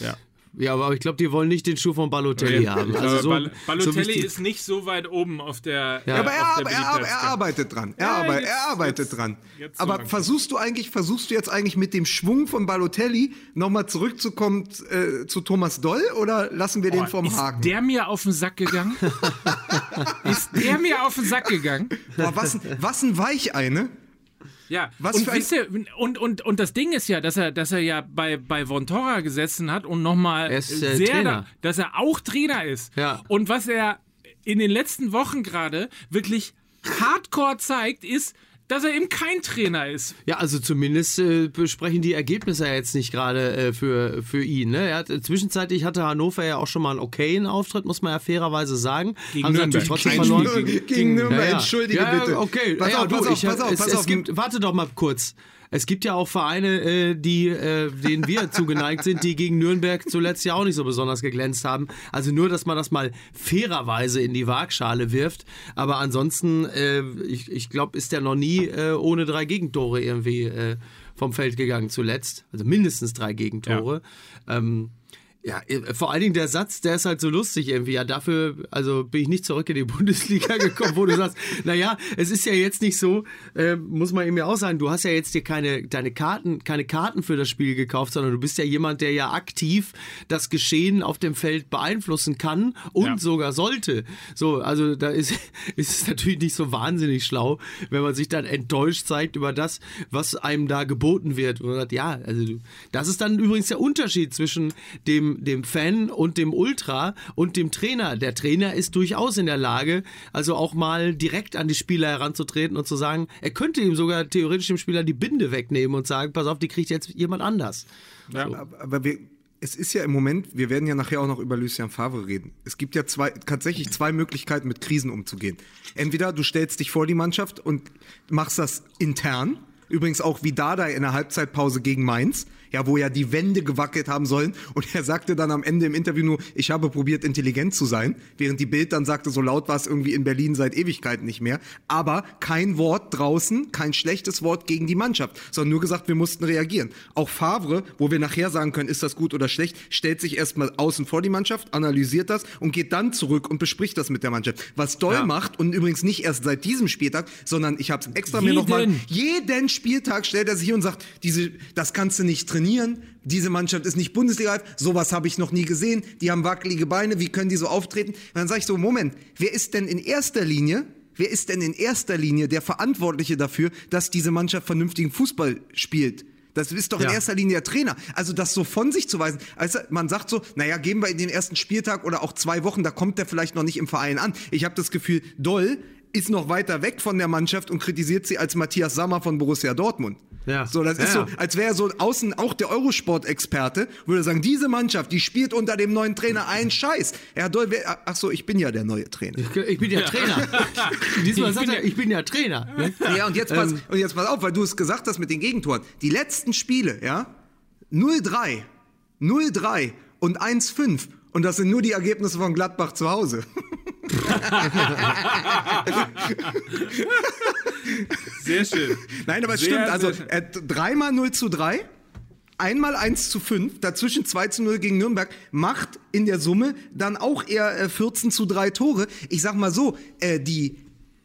Ja. Ja, aber ich glaube, die wollen nicht den Schuh von Balotelli haben. Also so, Bal Balotelli so ist nicht so weit oben auf der. Ja. Ja, aber er, der er, er arbeitet dran. Er, Ja, arbeit, jetzt- er arbeitet jetzt- dran. jetzt so aber langsam. versuchst du eigentlich, versuchst du jetzt eigentlich mit dem Schwung von Balotelli nochmal zurückzukommen äh, zu Thomas Doll oder lassen wir den vom ist Haken? der mir auf den Sack gegangen? ist der mir auf den Sack gegangen? Boah, was, ein- was ein Weichei, ne? Ja, Was und, wisst ihr, und, und, und das Ding ist ja, dass er, dass er ja bei, bei Vontora gesessen hat und nochmal äh, sehr, da, dass er auch Trainer ist. Ja. Und was er in den letzten Wochen gerade wirklich hardcore zeigt, ist, dass er eben kein Trainer ist. Ja, also zumindest äh, besprechen die Ergebnisse ja jetzt nicht gerade äh, für, für ihn. Ne? Er hat, äh, zwischenzeitlich hatte Hannover ja auch schon mal einen okayen Auftritt, muss man ja fairerweise sagen. Gegen Haben sie Nürnberg. natürlich trotzdem Kein verloren. Spiel Gegen, gegen Nürnberg, Ja, ja. entschuldige ja, bitte. Okay, pass auf, du, pass auf, ich, pass auf, es, pass es auf. gibt, warte doch mal kurz. Es gibt ja auch Vereine, äh, die, äh, denen wir zugeneigt sind, die gegen Nürnberg zuletzt ja auch nicht so besonders geglänzt haben. Also nur, dass man das mal fairerweise in die Waagschale wirft. Aber ansonsten, äh, ich, ich glaube, ist der noch nie äh, ohne drei Gegentore irgendwie äh, vom Feld gegangen zuletzt. Also mindestens drei Gegentore. Ähm, ja, äh, vor allen Dingen der Satz, der ist halt so lustig irgendwie. Ja, dafür, also bin ich nicht zurück in die Bundesliga gekommen, wo du sagst, naja, es ist ja jetzt nicht so, äh, muss man eben ja auch sagen, du hast ja jetzt dir keine, deine Karten, keine Karten für das Spiel gekauft, sondern du bist ja jemand, der ja aktiv das Geschehen auf dem Feld beeinflussen kann und Ja. sogar sollte. So, also da ist, ist es natürlich nicht so wahnsinnig schlau, wenn man sich dann enttäuscht zeigt über das, was einem da geboten wird. Und sagt, ja, also du- das ist dann übrigens der Unterschied zwischen dem, dem Fan und dem Ultra und dem Trainer. Der Trainer ist durchaus in der Lage, also auch mal direkt an die Spieler heranzutreten und zu sagen, er könnte ihm sogar theoretisch dem Spieler die Binde wegnehmen und sagen, pass auf, die kriegt jetzt jemand anders. Aber, aber wir, es ist ja im Moment, wir werden ja nachher auch noch über Lucien Favre reden. Es gibt ja zwei, tatsächlich zwei Möglichkeiten, mit Krisen umzugehen. Entweder du stellst dich vor die Mannschaft und machst das intern. Übrigens auch wie Dada in der Halbzeitpause gegen Mainz, ja, wo ja die Wände gewackelt haben sollen. Und er sagte dann am Ende im Interview nur, ich habe probiert, intelligent zu sein. Während die Bild dann sagte, so laut war es irgendwie in Berlin seit Ewigkeiten nicht mehr. Aber kein Wort draußen, kein schlechtes Wort gegen die Mannschaft, sondern nur gesagt, wir mussten reagieren. Auch Favre, wo wir nachher sagen können, ist das gut oder schlecht, stellt sich erstmal außen vor die Mannschaft, analysiert das und geht dann zurück und bespricht das mit der Mannschaft. Was Doll macht und übrigens nicht erst seit diesem Spieltag, sondern ich habe es extra mir Jeden. nochmal jeden Spieltag stellt er sich hier und sagt, diese, das kannst du nicht trainieren. Diese Mannschaft ist nicht Bundesliga, sowas habe ich noch nie gesehen. Die haben wackelige Beine, wie können die so auftreten? Und dann sage ich so, Moment, wer ist denn in erster Linie, wer ist denn in erster Linie der Verantwortliche dafür, dass diese Mannschaft vernünftigen Fußball spielt? Das ist doch in Ja. erster Linie der Trainer. Also das so von sich zu weisen. Also man sagt so, naja, gehen wir in den ersten Spieltag oder auch zwei Wochen, da kommt der vielleicht noch nicht im Verein an. Ich habe das Gefühl, Doll ist noch weiter weg von der Mannschaft und kritisiert sie als Matthias Sammer von Borussia Dortmund. Ja. So, das ist Ja, so, ja. als wäre so außen auch der Eurosport-Experte, würde sagen, diese Mannschaft, die spielt unter dem neuen Trainer einen Scheiß. Ja, Doll, wer, ach so, ich bin ja der neue Trainer. Ich bin ja Trainer. Diesmal Ich sagt bin er, ja- ich bin ja Trainer. Ne? Ja, und jetzt pass, Ähm. und jetzt pass auf, weil du es gesagt hast mit den Gegentoren. Die letzten Spiele, ja, 0-3, 0-3 und 1-5. Und das sind nur die Ergebnisse von Gladbach zu Hause. Sehr schön. Nein, aber es Sehr, stimmt. Also äh, dreimal 0 zu 3. einmal 1 zu 5, dazwischen 2 zu 0 gegen Nürnberg, macht in der Summe dann auch eher äh, 14 zu 3 Tore. Ich sag mal so, äh, die,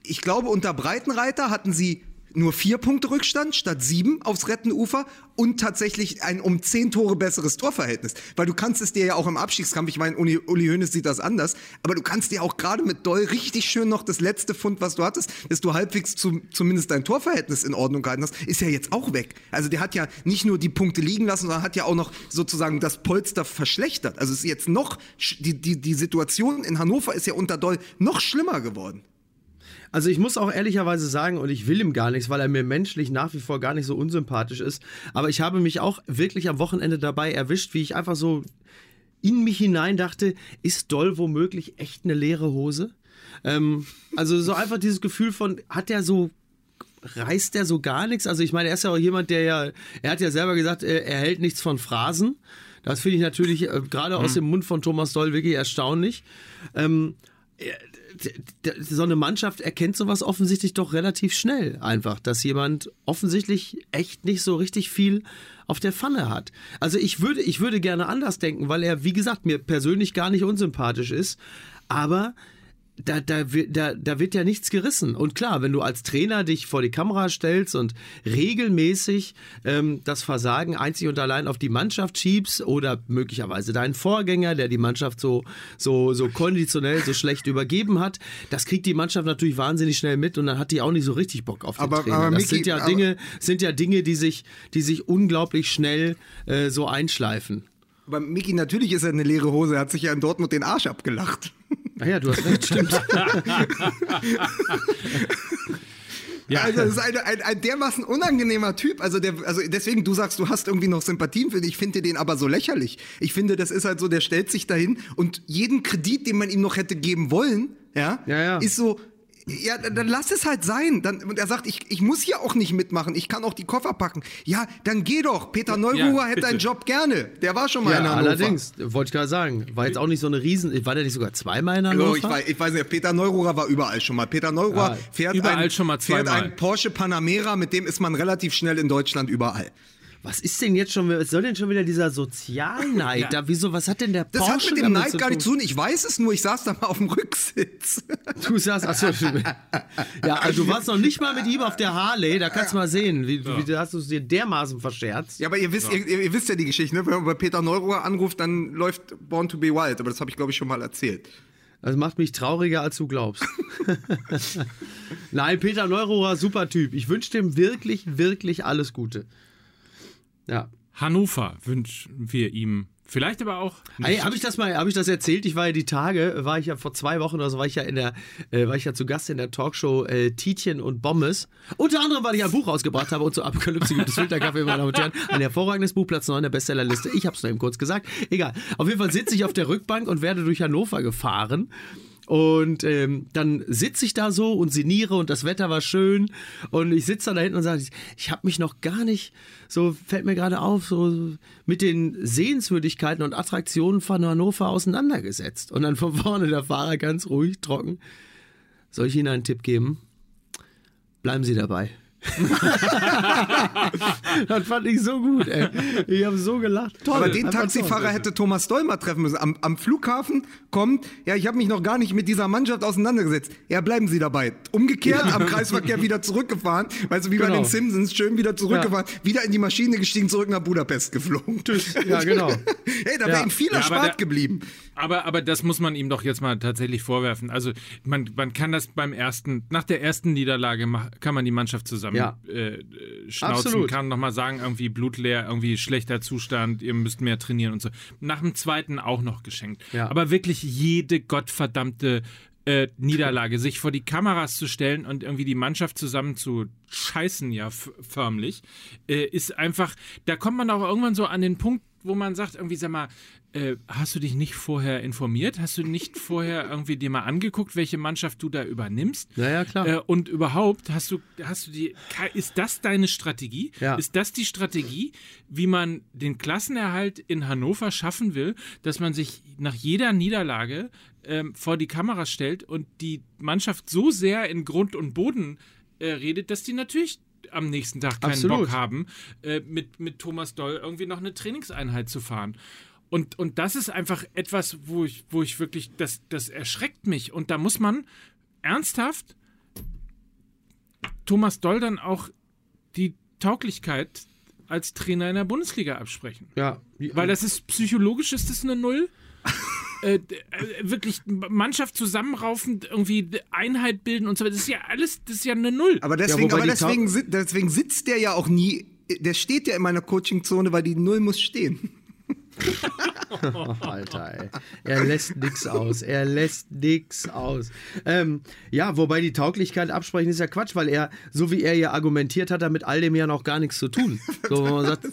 ich glaube, unter Breitenreiter hatten sie nur vier Punkte Rückstand statt sieben aufs Rettenufer und tatsächlich ein um zehn Tore besseres Torverhältnis. Weil du kannst es dir ja auch im Abstiegskampf, ich meine, Uli, Uli Hoeneß sieht das anders, aber du kannst dir auch gerade mit Doll richtig schön noch das letzte Pfund, was du hattest, dass du halbwegs zu, zumindest dein Torverhältnis in Ordnung gehalten hast, ist ja jetzt auch weg. Also der hat ja nicht nur die Punkte liegen lassen, sondern hat ja auch noch sozusagen das Polster verschlechtert. Also ist jetzt noch, die, die, die Situation in Hannover ist ja unter Doll noch schlimmer geworden. Also ich muss auch ehrlicherweise sagen, und ich will ihm gar nichts, weil er mir menschlich nach wie vor gar nicht so unsympathisch ist. Aber ich habe mich auch wirklich am Wochenende dabei erwischt, wie ich einfach so in mich hinein dachte, ist Doll womöglich echt eine leere Hose? Ähm, also so einfach dieses Gefühl von, hat der so reißt der so gar nichts? Also ich meine, er ist ja auch jemand, der ja, er hat ja selber gesagt, er, er hält nichts von Phrasen. Das finde ich natürlich äh, gerade aus dem Mund von Thomas Doll wirklich erstaunlich. Ähm, so eine Mannschaft erkennt sowas offensichtlich doch relativ schnell einfach, dass jemand offensichtlich echt nicht so richtig viel auf der Pfanne hat. Also ich würde, ich würde gerne anders denken, weil er, wie gesagt, mir persönlich gar nicht unsympathisch ist, aber da, da, da, da wird ja nichts gerissen. Und klar, wenn du als Trainer dich vor die Kamera stellst und regelmäßig ähm, das Versagen einzig und allein auf die Mannschaft schiebst oder möglicherweise deinen Vorgänger, der die Mannschaft so, so, so konditionell so schlecht übergeben hat, das kriegt die Mannschaft natürlich wahnsinnig schnell mit und dann hat die auch nicht so richtig Bock auf den Aber- Trainer. aber das Micky, sind ja Dinge, sind ja Dinge, die sich, die sich unglaublich schnell äh, so einschleifen. Aber Miki, natürlich ist er eine leere Hose. Er hat sich ja in Dortmund den Arsch abgelacht. Naja, du hast recht, stimmt. Ja, Also, das ist ein, ein, ein dermaßen unangenehmer Typ. Also, der, also deswegen, du sagst, du hast irgendwie noch Sympathien für ihn. Ich finde den aber so lächerlich. Ich finde, das ist halt so, der stellt sich dahin und jeden Kredit, den man ihm noch hätte geben wollen, ja, Ja, ja. ist so. Ja, dann dann lass es halt sein. Dann, und er sagt, ich, ich muss hier auch nicht mitmachen. Ich kann auch die Koffer packen. Ja, dann geh doch. Peter Neururer hätte bitte. einen Job gerne. Der war schon mal in Ja, Hannover. allerdings, wollte ich gerade sagen. War jetzt auch nicht so eine Riesen. War der nicht sogar zweimal in Hannover? Oh, ich, weiß, ich weiß nicht, Peter Neururer war überall schon mal. Peter Neururer Ja, fährt, überall ein, schon mal fährt zweimal. ein Porsche Panamera, mit dem ist man relativ schnell in Deutschland überall. Was ist denn jetzt schon, was soll denn schon wieder dieser Sozialneid? Ja. Da, wieso, was hat denn der Das Porsche hat mit dem damit Neid gar nichts zu tun. Ich weiß es nur, ich saß da mal auf dem Rücksitz. Du sagst, achso, ja, also du warst noch nicht mal mit ihm auf der Harley, da kannst du mal sehen, wie, wie hast du es dir dermaßen verscherzt. Ja, aber ihr wisst, ihr, ihr wisst ja die Geschichte, ne? wenn man bei Peter Neururer anruft, dann läuft Born to be Wild. Aber das habe ich, glaube ich, schon mal erzählt. Das macht mich trauriger, als du glaubst. Nein, Peter Neururer, super Typ. Ich wünsche dem wirklich, wirklich alles Gute. Ja. Hannover wünschen wir ihm. Vielleicht aber auch. Hey, habe ich das mal, habe ich das erzählt? Ich war ja die Tage, war ich ja vor zwei Wochen oder so, war ich ja in der, äh, war ich ja zu Gast in der Talkshow äh, Tietjen und Bommes. Unter anderem, weil ich ein Buch rausgebracht habe und zur Apokalypse gibt es Filterkaffee, meine Damen und Herren. Ein hervorragendes Buch, Platz 9 der Bestsellerliste. Ich habe es nur eben kurz gesagt. Egal. Auf jeden Fall sitze ich auf der Rückbank und werde durch Hannover gefahren. Und ähm, dann sitze ich da so und sinniere und das Wetter war schön. Und ich sitze da hinten und sage, ich habe mich noch gar nicht, so fällt mir gerade auf, so mit den Sehenswürdigkeiten und Attraktionen von Hannover auseinandergesetzt. Und dann von vorne der Fahrer ganz ruhig, trocken. Soll ich Ihnen einen Tipp geben? Bleiben Sie dabei. das fand ich so gut, ey. Ich habe so gelacht. Toll. Aber den Taxifahrer toll. hätte Thomas Doll mal treffen müssen. Am, am Flughafen kommt, ja, ich habe mich noch gar nicht mit dieser Mannschaft auseinandergesetzt. Ja, bleiben Sie dabei. Umgekehrt, am Kreisverkehr wieder zurückgefahren. Weißt du, wie bei Genau. den Simpsons, schön wieder zurückgefahren, wieder in die Maschine gestiegen, zurück nach Budapest geflogen. Ja, genau. hey, da wäre Ja. ihm viel Ja, erspart der- geblieben. Aber, aber das muss man ihm doch jetzt mal tatsächlich vorwerfen. Also man, man kann das beim ersten, nach der ersten Niederlage kann man die Mannschaft zusammen Ja. äh, schnauzen, Absolut. kann nochmal sagen, irgendwie blutleer, irgendwie schlechter Zustand, ihr müsst mehr trainieren und so. Nach dem zweiten auch noch geschenkt. Ja. Aber wirklich jede gottverdammte äh, Niederlage, sich vor die Kameras zu stellen und irgendwie die Mannschaft zusammen zu scheißen, ja, förmlich, äh, ist einfach, da kommt man auch irgendwann so an den Punkt, wo man sagt, irgendwie, sag mal, äh, hast du dich nicht vorher informiert? Hast du nicht vorher irgendwie dir mal angeguckt, welche Mannschaft du da übernimmst? Ja, ja, klar. Äh, und überhaupt, hast du, hast du die, ist das deine Strategie? Ja. Ist das die Strategie, wie man den Klassenerhalt in Hannover schaffen will, dass man sich nach jeder Niederlage ähm, vor die Kamera stellt und die Mannschaft so sehr in Grund und Boden äh, redet, dass die natürlich am nächsten Tag keinen Absolut. Bock haben, äh, mit, mit Thomas Doll irgendwie noch eine Trainingseinheit zu fahren. Und, und das ist einfach etwas, wo ich, wo ich wirklich, das, das erschreckt mich. Und da muss man ernsthaft Thomas Doll dann auch die Tauglichkeit als Trainer in der Bundesliga absprechen. Ja, Weil das ist psychologisch ist das eine Null. Äh, äh, wirklich Mannschaft zusammenraufen, irgendwie Einheit bilden und so weiter. Das ist ja alles, das ist ja eine Null. Aber deswegen, wobei aber deswegen, si- deswegen sitzt der ja auch nie. Der steht ja in meiner Coaching-Zone, weil die Null muss stehen. Alter, ey. Er lässt nix aus. Er lässt nix aus. Ähm, ja, wobei die Tauglichkeit absprechen ist ja Quatsch, weil er, so wie er ja argumentiert, hat er mit all dem ja noch gar nichts zu tun. So, wenn man sagt,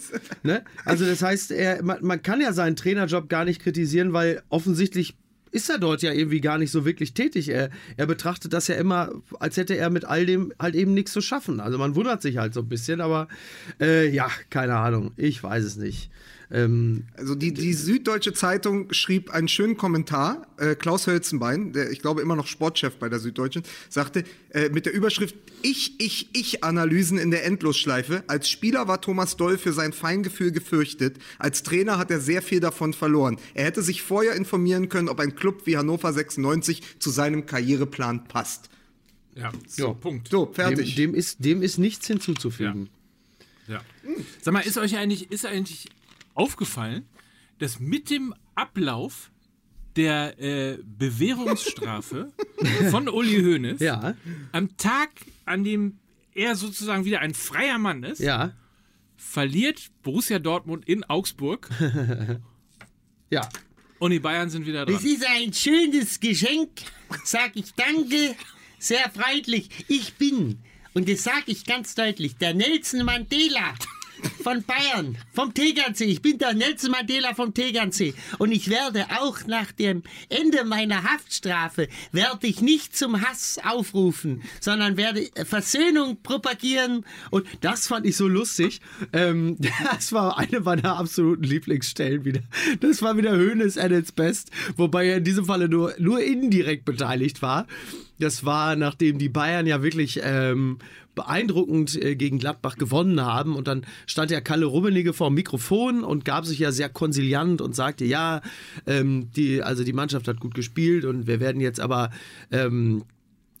ne? Also das heißt, er, man, man kann ja seinen Trainerjob gar nicht kritisieren, weil offensichtlich ist er dort ja irgendwie gar nicht so wirklich tätig. Er, er betrachtet das ja immer, als hätte er mit all dem halt eben nichts zu schaffen. Also man wundert sich halt so ein bisschen, aber äh, ja, keine Ahnung. Ich weiß es nicht. Ähm, Also die, die Süddeutsche Zeitung schrieb einen schönen Kommentar. Äh, Klaus Hölzenbein, der ich glaube immer noch Sportchef bei der Süddeutschen, sagte äh, mit der Überschrift Ich, ich, ich Analysen in der Endlosschleife. Als Spieler war Thomas Doll für sein Feingefühl gefürchtet. Als Trainer hat er sehr viel davon verloren. Er hätte sich vorher informieren können, ob ein Club wie Hannover 96 zu seinem Karriereplan passt. Ja, so, Ja. Punkt. So, dem, fertig. dem, ist, dem ist nichts hinzuzufügen. Ja. Sag mal, ist euch eigentlich, ist eigentlich aufgefallen, dass mit dem Ablauf der äh, Bewährungsstrafe von Uli Hoeneß Ja, am Tag, an dem er sozusagen wieder ein freier Mann ist, ja, verliert Borussia Dortmund in Augsburg ja. und die Bayern sind wieder Das dran. ist ein schönes Geschenk, sag ich danke, sehr freundlich. Ich bin, und das sag ich ganz deutlich, der Nelson Mandela von Bayern, vom Tegernsee. Ich bin der Nelson Mandela vom Tegernsee. Und ich werde auch nach dem Ende meiner Haftstrafe, werde ich nicht zum Hass aufrufen, sondern werde Versöhnung propagieren. Und das fand ich so lustig. Ähm, das war eine meiner absoluten Lieblingsstellen wieder. Das war wieder Höhnes at its best, wobei er in diesem Falle nur, nur indirekt beteiligt war. Das war, nachdem die Bayern ja wirklich ähm, beeindruckend äh, gegen Gladbach gewonnen haben. Und dann stand ja Kalle Rummenigge vor dem Mikrofon und gab sich ja sehr konsiliant und sagte, ja, ähm, die, also die Mannschaft hat gut gespielt und wir werden jetzt aber ähm,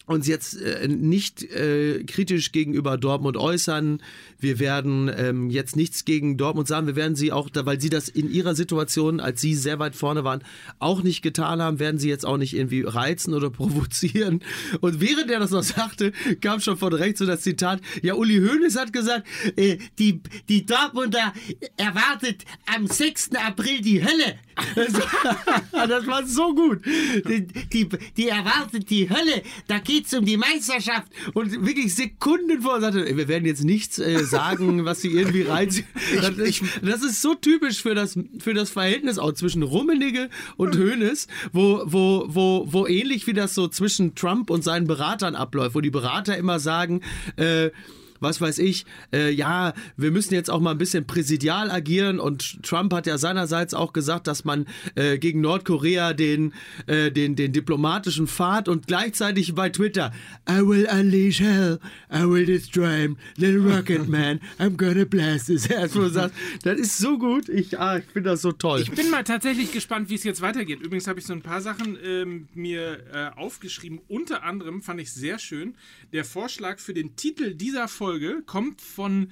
uns jetzt äh, nicht äh, kritisch gegenüber Dortmund äußern. Wir werden ähm, jetzt nichts gegen Dortmund sagen. Wir werden sie auch, da, weil sie das in ihrer Situation, als sie sehr weit vorne waren, auch nicht getan haben, werden sie jetzt auch nicht irgendwie reizen oder provozieren. Und während er das noch sagte, kam schon von rechts so das Zitat, ja, Uli Hoeneß hat gesagt, Äh, die, die Dortmunder erwartet am 6. April die Hölle. das war so gut. Die, die, die erwartet die Hölle. Da geht's um die Meisterschaft. Und wirklich Sekunden vor sagte, wir werden jetzt nichts äh, sagen, was sie irgendwie reinziehen. Das, ist- das ist so typisch für das, für das Verhältnis auch zwischen Rummenigge und Hoeneß, wo, wo, wo, wo ähnlich wie das so zwischen Trump und seinen Beratern abläuft, wo die Berater immer sagen, äh, was weiß ich, äh, ja, wir müssen jetzt auch mal ein bisschen präsidial agieren und Trump hat ja seinerseits auch gesagt, dass man äh, gegen Nordkorea den, äh, den, den diplomatischen Pfad und gleichzeitig bei Twitter, I will unleash hell, I will destroy him, little rocket man, I'm gonna blast his ass. Das ist so gut, ich, ah, ich finde das so toll. Ich bin mal tatsächlich gespannt, wie es jetzt weitergeht. Übrigens habe ich so ein paar Sachen ähm, mir äh, aufgeschrieben. Unter anderem fand ich sehr schön, der Vorschlag für den Titel dieser Folge kommt von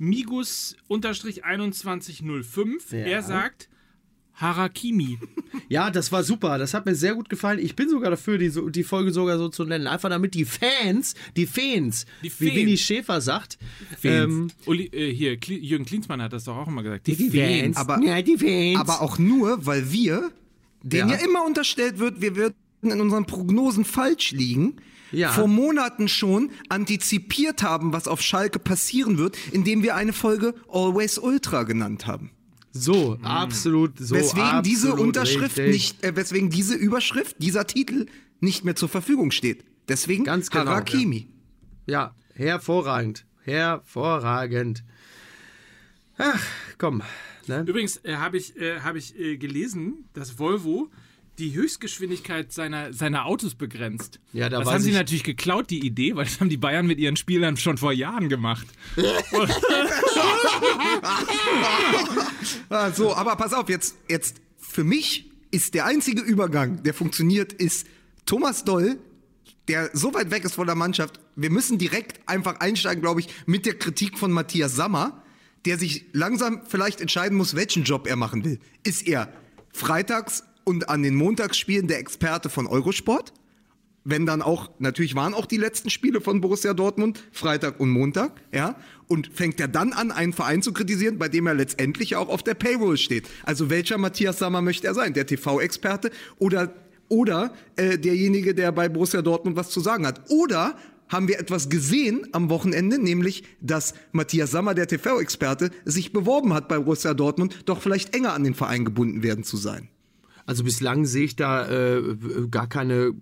Migus-2105. Er sagt Harakimi. Ja, das war super. Das hat mir sehr gut gefallen. Ich bin sogar dafür, die, die Folge sogar so zu nennen. Einfach damit die Fans, die Fans, Die wie Fans. Winnie Schäfer sagt, ähm, Uli, äh, hier, Kli Jürgen Klinsmann hat das doch auch immer gesagt. Die, Die Fans. Fans. Aber, Ja, die Fans. aber auch nur, weil wir, denen ja. Ja. immer unterstellt wird, wir würden in unseren Prognosen falsch liegen, Ja. vor Monaten schon antizipiert haben, was auf Schalke passieren wird, indem wir eine Folge Always Ultra genannt haben. so, absolut so. weswegen diese absolut Unterschrift richtig. nicht, äh, weswegen diese Überschrift, dieser Titel nicht mehr zur Verfügung steht. Deswegen Ganz genau, Harakimi. Ja, hervorragend. Hervorragend. Ach, komm. Ne? Übrigens äh, habe ich, äh, hab ich äh, gelesen, dass Volvo die Höchstgeschwindigkeit seiner, seiner Autos begrenzt. Ja, da das haben sie ich- natürlich geklaut, die Idee, weil das haben die Bayern mit ihren Spielern schon vor Jahren gemacht. Ah, so, aber pass auf, jetzt, jetzt für mich ist der einzige Übergang, der funktioniert, ist Thomas Doll, der so weit weg ist von der Mannschaft. Wir müssen direkt einfach einsteigen, glaube ich, mit der Kritik von Matthias Sammer, der sich langsam vielleicht entscheiden muss, welchen Job er machen will. Ist er freitags und an den Montagsspielen der Experte von Eurosport? wenn dann auch, natürlich waren auch die letzten Spiele von Borussia Dortmund, Freitag und Montag, ja, und fängt er dann an, einen Verein zu kritisieren, bei dem er letztendlich auch auf der Payroll steht. Also welcher Matthias Sammer möchte er sein? Der TV-Experte oder, oder äh, derjenige, der bei Borussia Dortmund was zu sagen hat? Oder haben wir etwas gesehen am Wochenende, nämlich, dass Matthias Sammer, der TV-Experte, sich beworben hat bei Borussia Dortmund, doch vielleicht enger an den Verein gebunden werden zu sein. Also bislang sehe ich da äh, gar keine,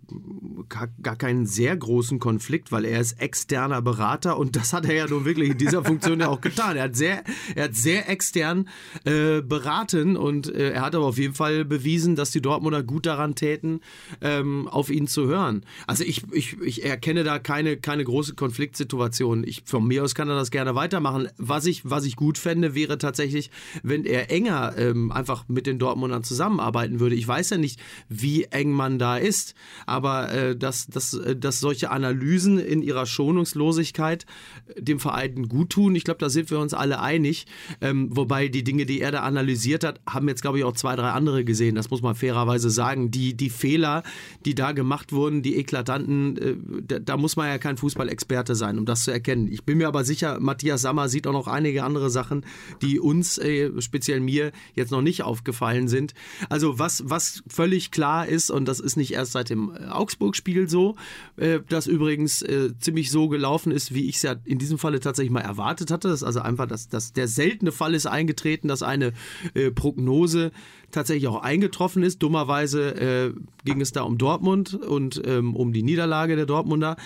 gar, gar keinen sehr großen Konflikt, weil er ist externer Berater und das hat er ja nun wirklich in dieser Funktion ja auch getan. Er hat sehr, er hat sehr extern äh, beraten und äh, er hat aber auf jeden Fall bewiesen, dass die Dortmunder gut daran täten, ähm, auf ihn zu hören. Also ich, ich, ich erkenne da keine, keine große Konfliktsituation. Ich, von mir aus kann er das gerne weitermachen. Was ich, was ich gut fände, wäre tatsächlich, wenn er enger ähm, einfach mit den Dortmundern zusammenarbeiten würde. Ich weiß ja nicht, wie eng man da ist, aber äh, dass, dass, äh, dass solche Analysen in ihrer Schonungslosigkeit äh, dem Verein gut tun, ich glaube, da sind wir uns alle einig. Ähm, wobei die Dinge, die er da analysiert hat, haben jetzt, glaube ich, auch zwei, drei andere gesehen. Das muss man fairerweise sagen. Die, die Fehler, die da gemacht wurden, die eklatanten, äh, da, da muss man ja kein Fußballexperte sein, um das zu erkennen. Ich bin mir aber sicher, Matthias Sammer sieht auch noch einige andere Sachen, die uns, äh, speziell mir, jetzt noch nicht aufgefallen sind. Also was, was völlig klar ist, und das ist nicht erst seit dem äh, Augsburg-Spiel so, äh, das übrigens äh, ziemlich so gelaufen ist, wie ich es ja in diesem Falle tatsächlich mal erwartet hatte. Das ist also einfach, dass, dass der seltene Fall ist eingetreten, dass eine äh, Prognose tatsächlich auch eingetroffen ist. Dummerweise äh, ging es da um Dortmund und ähm, um die Niederlage der Dortmunder.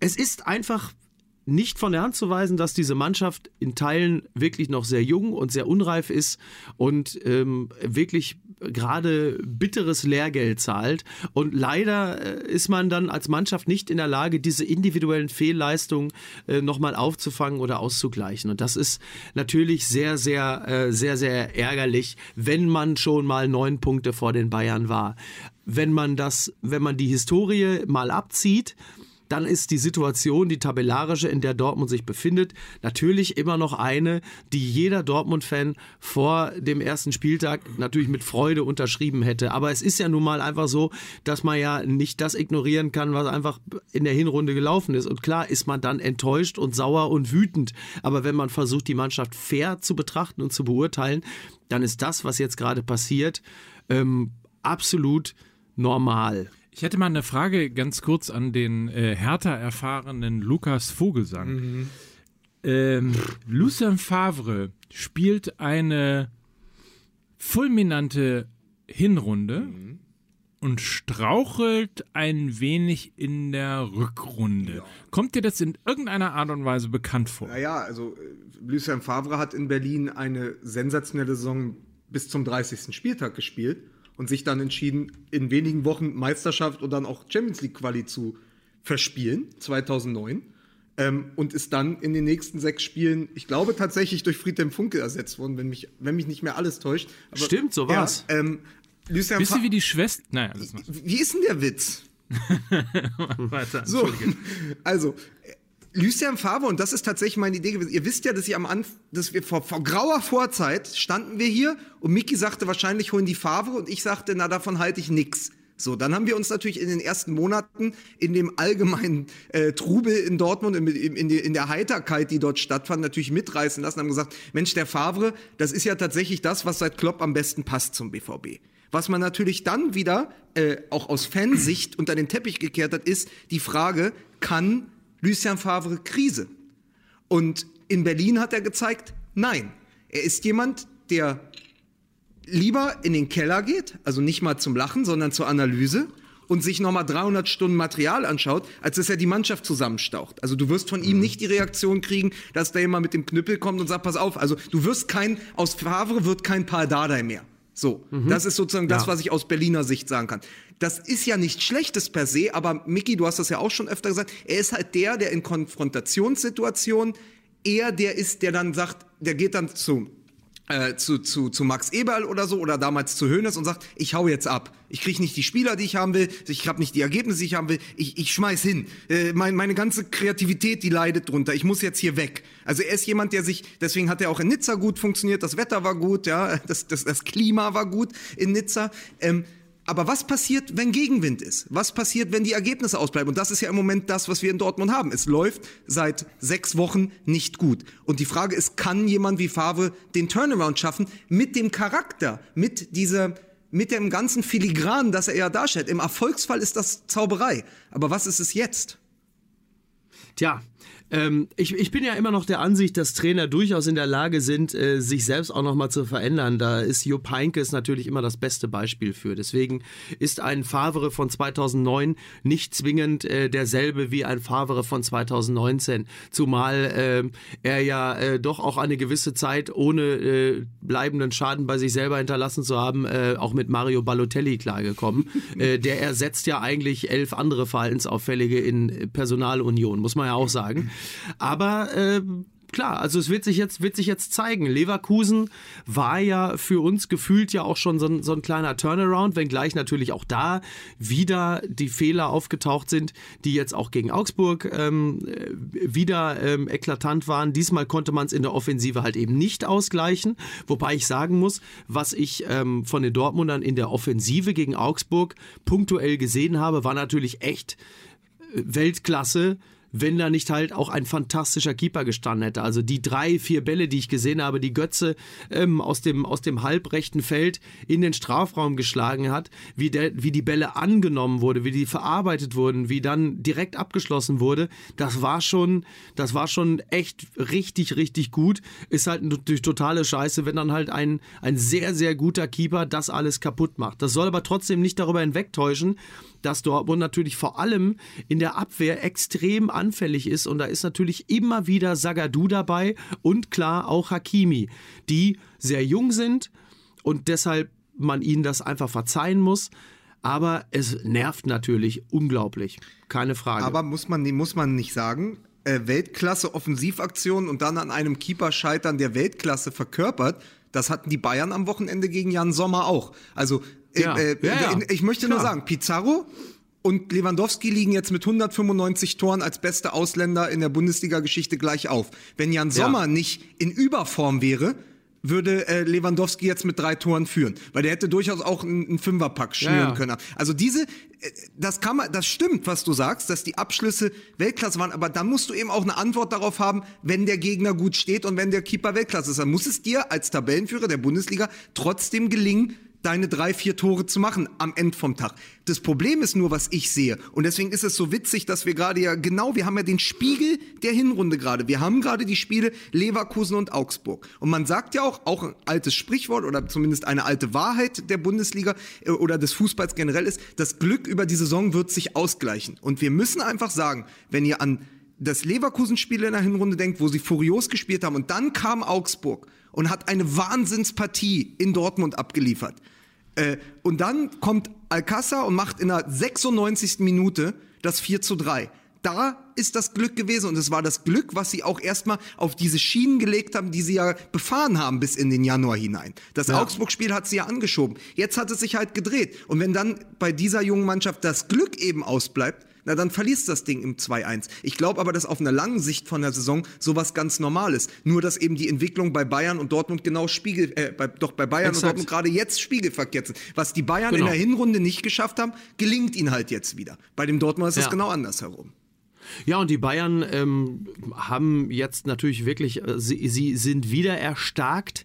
Es ist einfach nicht von der Hand zu weisen, dass diese Mannschaft in Teilen wirklich noch sehr jung und sehr unreif ist und ähm, wirklich gerade bitteres Lehrgeld zahlt. Und leider äh, ist man dann als Mannschaft nicht in der Lage, diese individuellen Fehlleistungen äh, nochmal aufzufangen oder auszugleichen. Und das ist natürlich sehr, sehr, äh, sehr, sehr ärgerlich, wenn man schon mal neun Punkte vor den Bayern war. Wenn man das, wenn man die Historie mal abzieht, dann ist die Situation, die tabellarische, in der Dortmund sich befindet, natürlich immer noch eine, die jeder Dortmund-Fan vor dem ersten Spieltag natürlich mit Freude unterschrieben hätte. Aber es ist ja nun mal einfach so, dass man ja nicht das ignorieren kann, was einfach in der Hinrunde gelaufen ist. Und klar ist man dann enttäuscht und sauer und wütend. Aber wenn man versucht, die Mannschaft fair zu betrachten und zu beurteilen, dann ist das, was jetzt gerade passiert, ähm, absolut normal. Ich hätte mal eine Frage ganz kurz an den äh, härter erfahrenen Lukas Vogelsang. Ähm, Lucien Favre spielt eine fulminante Hinrunde und strauchelt ein wenig in der Rückrunde. Kommt dir das in irgendeiner Art und Weise bekannt vor? Naja, also äh, Lucien Favre hat in Berlin eine sensationelle Saison bis zum 30. Spieltag gespielt und sich dann entschieden, in wenigen Wochen Meisterschaft und dann auch Champions League Quali zu verspielen, 2009. Ähm, und ist dann in den nächsten sechs Spielen, ich glaube tatsächlich durch Friedhelm Funke ersetzt worden, wenn mich, wenn mich nicht mehr alles täuscht. Aber, Stimmt, so war's. Ja, ähm, Fa- du wie die Schwester? Naja, macht wie ist denn der Witz? weiter. So, also Lucien Favre, und das ist tatsächlich meine Idee gewesen. Ihr wisst ja, dass ihr am Anfang, dass wir vor, vor grauer Vorzeit standen wir hier und Miki sagte, wahrscheinlich holen die Favre und ich sagte, na, davon halte ich nix. So, dann haben wir uns natürlich in den ersten Monaten in dem allgemeinen äh, Trubel in Dortmund, in, in, in der Heiterkeit, die dort stattfand, natürlich mitreißen lassen, haben gesagt, Mensch, der Favre, das ist ja tatsächlich das, was seit Klopp am besten passt zum BVB. Was man natürlich dann wieder äh, auch aus Fansicht unter den Teppich gekehrt hat, ist die Frage, kann Lucien Favre Krise? Und in Berlin hat er gezeigt, nein. Er ist jemand, der lieber in den Keller geht, also nicht mal zum Lachen, sondern zur Analyse und sich nochmal 300 Stunden Material anschaut, als dass er die Mannschaft zusammenstaucht. Also du wirst von ihm nicht die Reaktion kriegen, dass da jemand mit dem Knüppel kommt und sagt, pass auf, also du wirst kein, aus Favre wird kein Paul Dardai mehr. So, das ist sozusagen das, was ich aus Berliner Sicht sagen kann. Das ist ja nichts Schlechtes per se, aber Mickey, du hast das ja auch schon öfter gesagt, er ist halt der, der in Konfrontationssituationen eher der ist, der dann sagt, der geht dann zu äh, zu, zu, zu Max Eberl oder so oder damals zu Hoeneß und sagt, ich hau jetzt ab. Ich krieg nicht die Spieler, die ich haben will, ich habe nicht die Ergebnisse, die ich haben will, ich, ich schmeiß hin. Äh, mein, meine ganze Kreativität, die leidet drunter. Ich muss jetzt hier weg. Also er ist jemand, der sich, deswegen hat er auch in Nizza gut funktioniert, das Wetter war gut, ja, das, das, das Klima war gut in Nizza. Ähm, aber was passiert, wenn Gegenwind ist? Was passiert, wenn die Ergebnisse ausbleiben? Und das ist ja im Moment das, was wir in Dortmund haben. Es läuft seit sechs Wochen nicht gut. Und die Frage ist, kann jemand wie Favre den Turnaround schaffen mit dem Charakter, mit dieser, mit dem ganzen Filigran, das er ja darstellt? Im Erfolgsfall ist das Zauberei. Aber was ist es jetzt? Tja, ähm, ich, ich bin ja immer noch der Ansicht, dass Trainer durchaus in der Lage sind, äh, sich selbst auch nochmal zu verändern. Da ist Jupp Heynckes natürlich immer das beste Beispiel für. Deswegen ist ein Favre von 2009 nicht zwingend äh, derselbe wie ein Favre von 2019. Zumal äh, er ja äh, doch auch eine gewisse Zeit ohne äh, bleibenden Schaden bei sich selber hinterlassen zu haben, äh, auch mit Mario Balotelli klargekommen. der ersetzt ja eigentlich elf andere Verhaltensauffällige in Personalunion, muss man ja auch sagen. Aber äh, klar, also es wird sich jetzt wird sich jetzt zeigen. Leverkusen war ja für uns gefühlt ja auch schon so ein, so ein kleiner Turnaround, wenngleich natürlich auch da wieder die Fehler aufgetaucht sind, die jetzt auch gegen Augsburg ähm, wieder ähm, eklatant waren. Diesmal konnte man es in der Offensive halt eben nicht ausgleichen, wobei ich sagen muss, was ich ähm, von den Dortmundern in der Offensive gegen Augsburg punktuell gesehen habe, war natürlich echt äh, Weltklasse wenn da nicht halt auch ein fantastischer Keeper gestanden hätte. Also die drei, vier Bälle, die ich gesehen habe, die Götze ähm, aus, dem, aus dem halbrechten Feld in den Strafraum geschlagen hat, wie, der, wie die Bälle angenommen wurde, wie die verarbeitet wurden, wie dann direkt abgeschlossen wurde, das war schon, das war schon echt richtig, richtig gut. Ist halt natürlich totale Scheiße, wenn dann halt ein, ein sehr, sehr guter Keeper das alles kaputt macht. Das soll aber trotzdem nicht darüber hinwegtäuschen, dass Dortmund natürlich vor allem in der Abwehr extrem anfällig ist und da ist natürlich immer wieder Sagadu dabei und klar auch Hakimi, die sehr jung sind und deshalb man ihnen das einfach verzeihen muss. Aber es nervt natürlich unglaublich. Keine Frage. Aber muss man, muss man nicht sagen, äh, Weltklasse Offensivaktion und dann an einem Keeper scheitern, der Weltklasse verkörpert, das hatten die Bayern am Wochenende gegen Jan Sommer auch. Also Ja. äh, äh, Ja, ja. ich möchte nur Klar. sagen, Pizarro und Lewandowski liegen jetzt mit 195 Toren als beste Ausländer in der Bundesliga-Geschichte gleich auf. Wenn Jan Sommer nicht in Überform wäre, würde äh, Lewandowski jetzt mit drei Toren führen, weil der hätte durchaus auch einen, einen Fünferpack schnüren Ja, ja. können. Also diese, äh, das kann man, das stimmt, was du sagst, dass die Abschlüsse Weltklasse waren, aber dann musst du eben auch eine Antwort darauf haben, wenn der Gegner gut steht und wenn der Keeper Weltklasse ist. Dann muss es dir als Tabellenführer der Bundesliga trotzdem gelingen, deine drei, vier Tore zu machen am Ende vom Tag. Das Problem ist nur, was ich sehe. Und deswegen ist es so witzig, dass wir gerade ja, genau, wir haben ja den Spiegel der Hinrunde gerade. Wir haben gerade die Spiele Leverkusen und Augsburg. Und man sagt ja auch, auch ein altes Sprichwort oder zumindest eine alte Wahrheit der Bundesliga äh, oder des Fußballs generell ist, das Glück über die Saison wird sich ausgleichen. Und wir müssen einfach sagen, wenn ihr an das Leverkusen-Spiel in der Hinrunde denkt, wo sie furios gespielt haben und dann kam Augsburg und hat eine Wahnsinnspartie in Dortmund abgeliefert. Äh, und dann kommt Alcázar und macht in der 96. Minute das 4 zu 3. Da ist das Glück gewesen und es war das Glück, was sie auch erstmal auf diese Schienen gelegt haben, die sie ja befahren haben bis in den Januar hinein. Das Augsburg-Spiel hat sie ja angeschoben. Jetzt hat es sich halt gedreht. Und wenn dann bei dieser jungen Mannschaft das Glück eben ausbleibt, na dann verliest das Ding im 2-1. Ich glaube aber, dass auf einer langen Sicht von der Saison sowas ganz normal ist. Nur, dass eben die Entwicklung bei Bayern und Dortmund genau spiegel, äh, bei, doch bei Bayern Exakt. und Dortmund gerade jetzt spiegelverkehrt sind. Was die Bayern Genau. in der Hinrunde nicht geschafft haben, gelingt ihnen halt jetzt wieder. Bei dem Dortmund ist es Ja. genau andersherum. Ja, und die Bayern ähm, haben jetzt natürlich wirklich, äh, sie, sie sind wieder erstarkt.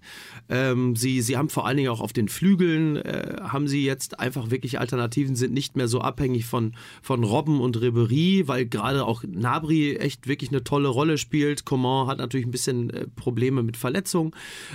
Ähm, sie, sie haben vor allen Dingen auch auf den Flügeln, äh, haben sie jetzt einfach wirklich Alternativen, sind nicht mehr so abhängig von, von Robben und Ribery, weil gerade auch Nabri echt wirklich eine tolle Rolle spielt. Coman hat natürlich ein bisschen äh, Probleme mit Verletzungen.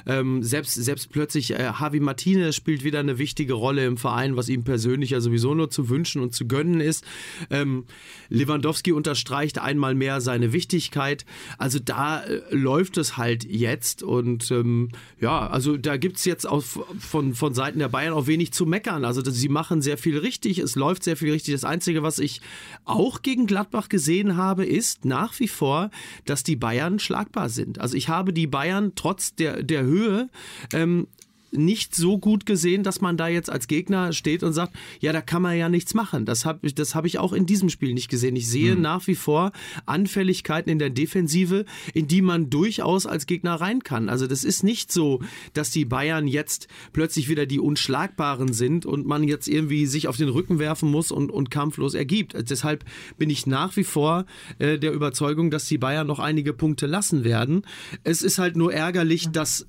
Ähm, selbst, selbst plötzlich äh, Javi Martinez spielt wieder eine wichtige Rolle im Verein, was ihm persönlich ja sowieso nur zu wünschen und zu gönnen ist. Ähm, Lewandowski unterstreicht einmal mehr seine Wichtigkeit. Also da äh, läuft es halt jetzt und ähm, ja, also da gibt's jetzt auch von, von Seiten der Bayern auch wenig zu meckern. Also sie machen sehr viel richtig, es läuft sehr viel richtig. Das Einzige, was ich auch gegen Gladbach gesehen habe, ist nach wie vor, dass die Bayern schlagbar sind. Also ich habe die Bayern trotz der, der Höhe ähm, nicht so gut gesehen, dass man da jetzt als Gegner steht und sagt, ja, da kann man ja nichts machen. Das habe ich, das hab ich auch in diesem Spiel nicht gesehen. Ich sehe nach wie vor Anfälligkeiten in der Defensive, in die man durchaus als Gegner rein kann. Also das ist nicht so, dass die Bayern jetzt plötzlich wieder die Unschlagbaren sind und man jetzt irgendwie sich auf den Rücken werfen muss und, und kampflos ergibt. Also deshalb bin ich nach wie vor äh, der Überzeugung, dass die Bayern noch einige Punkte lassen werden. Es ist halt nur ärgerlich, dass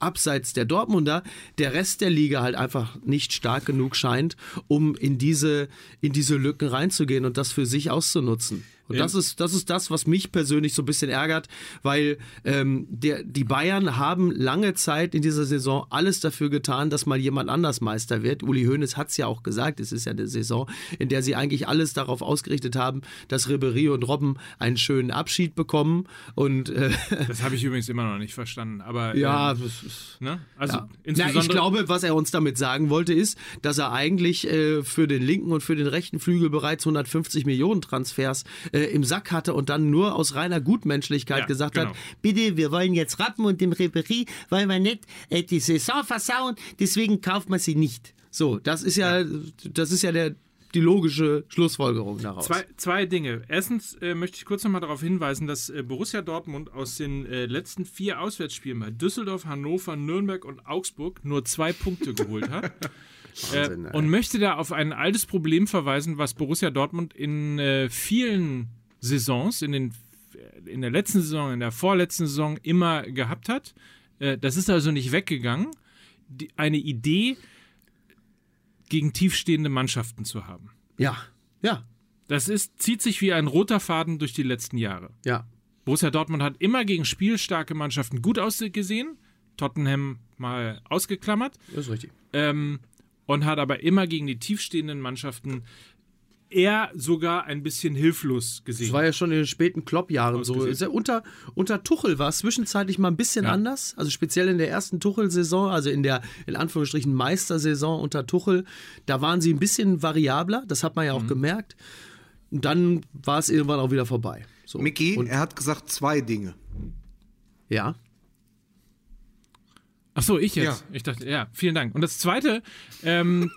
abseits der Dortmunder der Rest der Liga halt einfach nicht stark genug scheint, um in diese, in diese Lücken reinzugehen und das für sich auszunutzen. Und Ja. das ist, das ist das, was mich persönlich so ein bisschen ärgert, weil ähm, der, die Bayern haben lange Zeit in dieser Saison alles dafür getan, dass mal jemand anders Meister wird. Uli Hoeneß hat es ja auch gesagt, es ist ja eine Saison, in der sie eigentlich alles darauf ausgerichtet haben, dass Ribéry und Robben einen schönen Abschied bekommen. Und äh, Das habe ich übrigens immer noch nicht verstanden. Aber ja, ähm, ne? also ja. Na, insbesondere. ich glaube, was er uns damit sagen wollte, ist, dass er eigentlich äh, für den linken und für den rechten Flügel bereits 150 Millionen Transfers äh, im Sack hatte und dann nur aus reiner Gutmenschlichkeit Ja, gesagt genau. hat, Bitte, wir wollen jetzt Rappen und dem Reperie wollen wir nicht äh, die Saison versauen, deswegen kauft man sie nicht. so, das ist ja, das ist ja der, die logische Schlussfolgerung daraus. Zwei, zwei Dinge. Erstens äh, möchte ich kurz nochmal darauf hinweisen, dass äh, Borussia Dortmund aus den äh, letzten vier Auswärtsspielen bei Düsseldorf, Hannover, Nürnberg und Augsburg nur zwei Punkte geholt hat. Wahnsinn, äh, und möchte da auf ein altes Problem verweisen, was Borussia Dortmund in äh, vielen Saisons, in, den, in der letzten Saison, in der vorletzten Saison immer gehabt hat. Äh, das ist also nicht weggegangen. Die, eine Idee, gegen tiefstehende Mannschaften zu haben. ja, ja, Das ist, zieht sich wie ein roter Faden durch die letzten Jahre. ja. Borussia Dortmund hat immer gegen spielstarke Mannschaften gut ausgesehen, Tottenham mal ausgeklammert, Das ist richtig. ähm, und hat aber immer gegen die tiefstehenden Mannschaften eher sogar ein bisschen hilflos gesehen. Das war ja schon in den späten Klopp-Jahren so. Ist ja unter, unter Tuchel war es zwischenzeitlich mal ein bisschen Ja. anders. Also speziell in der ersten Tuchel-Saison, also in der in Anführungsstrichen Meistersaison unter Tuchel, da waren sie ein bisschen variabler. Das hat man ja auch Mhm. gemerkt. Und dann war es irgendwann auch wieder vorbei. So. Micky, Und, er hat gesagt zwei Dinge. ja. Ach so, ich jetzt. Ja. Ich dachte, ja, vielen Dank. Und das zweite, ähm,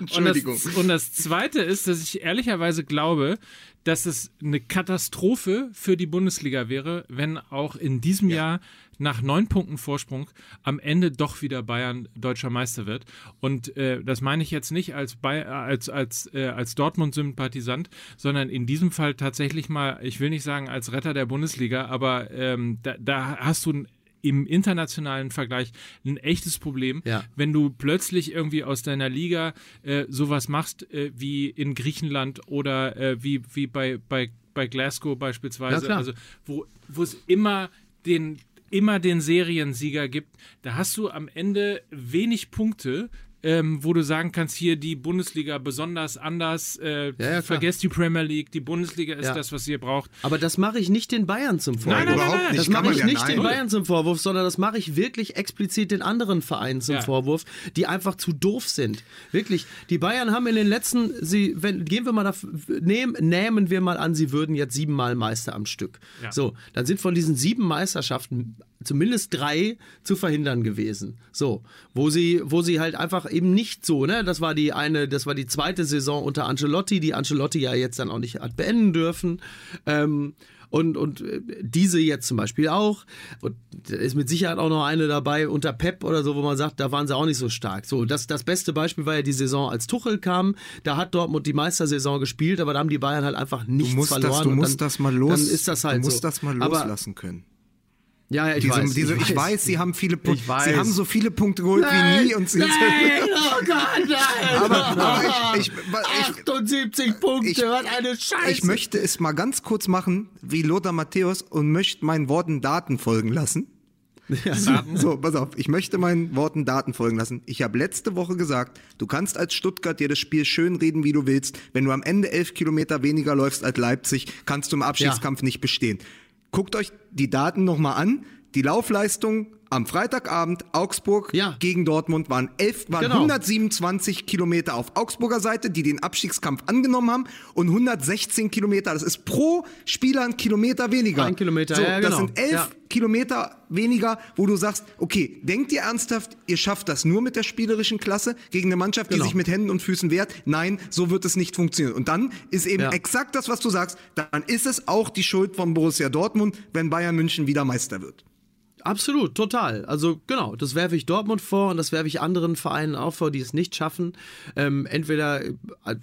Entschuldigung. Und das, und das Zweite ist, dass ich ehrlicherweise glaube, dass es eine Katastrophe für die Bundesliga wäre, wenn auch in diesem Jahr nach neun Punkten Vorsprung am Ende doch wieder Bayern deutscher Meister wird. Und äh, das meine ich jetzt nicht als, Bay als, als, äh, als Dortmund-Sympathisant, sondern in diesem Fall tatsächlich mal, ich will nicht sagen als Retter der Bundesliga, aber ähm, da, da hast du ein im internationalen Vergleich ein echtes Problem, Ja. wenn du plötzlich irgendwie aus deiner Liga äh, sowas machst äh, wie in Griechenland oder äh, wie, wie bei, bei, bei Glasgow beispielsweise, Ja, also wo wo es immer den immer den Seriensieger gibt, da hast du am Ende wenig Punkte, ähm, wo du sagen kannst, hier die Bundesliga besonders anders, äh, Ja, ja, vergesst die Premier League, die Bundesliga ist Ja. das, was ihr braucht. Aber das mache ich nicht den Bayern zum Vorwurf. Nein, nein, Überhaupt nein, nein. nicht. Das mache ich ja, nicht nein. den Bayern zum Vorwurf, sondern das mache ich wirklich explizit den anderen Vereinen zum Ja. Vorwurf, die einfach zu doof sind. Wirklich. Die Bayern haben in den letzten, sie, wenn, gehen wir mal dafür, nehmen, nehmen wir mal an, sie würden jetzt siebenmal Meister am Stück. Ja. So, dann sind von diesen sieben Meisterschaften zumindest drei zu verhindern gewesen. So, wo sie, wo sie halt einfach eben nicht so, ne, das war die eine, das war die zweite Saison unter Ancelotti, die Ancelotti ja jetzt dann auch nicht hat beenden dürfen. Ähm, und, und äh, diese jetzt zum Beispiel auch. Und da ist mit Sicherheit auch noch eine dabei unter Pep oder so, wo man sagt, da waren sie auch nicht so stark. So, das, das beste Beispiel war ja die Saison, als Tuchel kam. Da hat Dortmund die Meistersaison gespielt, aber da haben die Bayern halt einfach nichts Du musst, verloren. das, du und musst dann, das mal los. Dann ist das halt du musst so. das mal Aber- loslassen können. Ja, ja, ich Diese, weiß. diese, ich, weiß. sie haben viele Punkte. Ich. Sie haben so viele Punkte geholt wie nie und sie nein, oh Gott, nein. Aber, aber ich, ich, ich, 78 Punkte, ich- was eine Scheiße. ich möchte es mal ganz kurz machen, wie Lothar Matthäus und möchte meinen Worten Daten folgen lassen. So, pass auf, ich möchte meinen Worten Daten folgen lassen. Ich habe letzte Woche gesagt, du kannst als Stuttgart dir das Spiel schön reden, wie du willst. Wenn du am Ende elf Kilometer weniger läufst als Leipzig, kannst du im Abstiegskampf nicht bestehen. Guckt euch die Daten nochmal an. Die Laufleistung am Freitagabend Augsburg Ja. gegen Dortmund waren, elf, waren Genau. 127 Kilometer auf Augsburger Seite, die den Abstiegskampf angenommen haben und 116 Kilometer. Das ist pro Spieler ein Kilometer weniger. Ein Kilometer, so, ja, Das genau. sind elf Ja. Kilometer weniger, wo du sagst, okay, denkt ihr ernsthaft, ihr schafft das nur mit der spielerischen Klasse gegen eine Mannschaft, Genau. die sich mit Händen und Füßen wehrt? Nein, so wird es nicht funktionieren. Und dann ist eben Ja. exakt das, was du sagst, dann ist es auch die Schuld von Borussia Dortmund, wenn Bayern München wieder Meister wird. Absolut, total. Also genau, das werfe ich Dortmund vor und das werfe ich anderen Vereinen auch vor, die es nicht schaffen, ähm, entweder äh,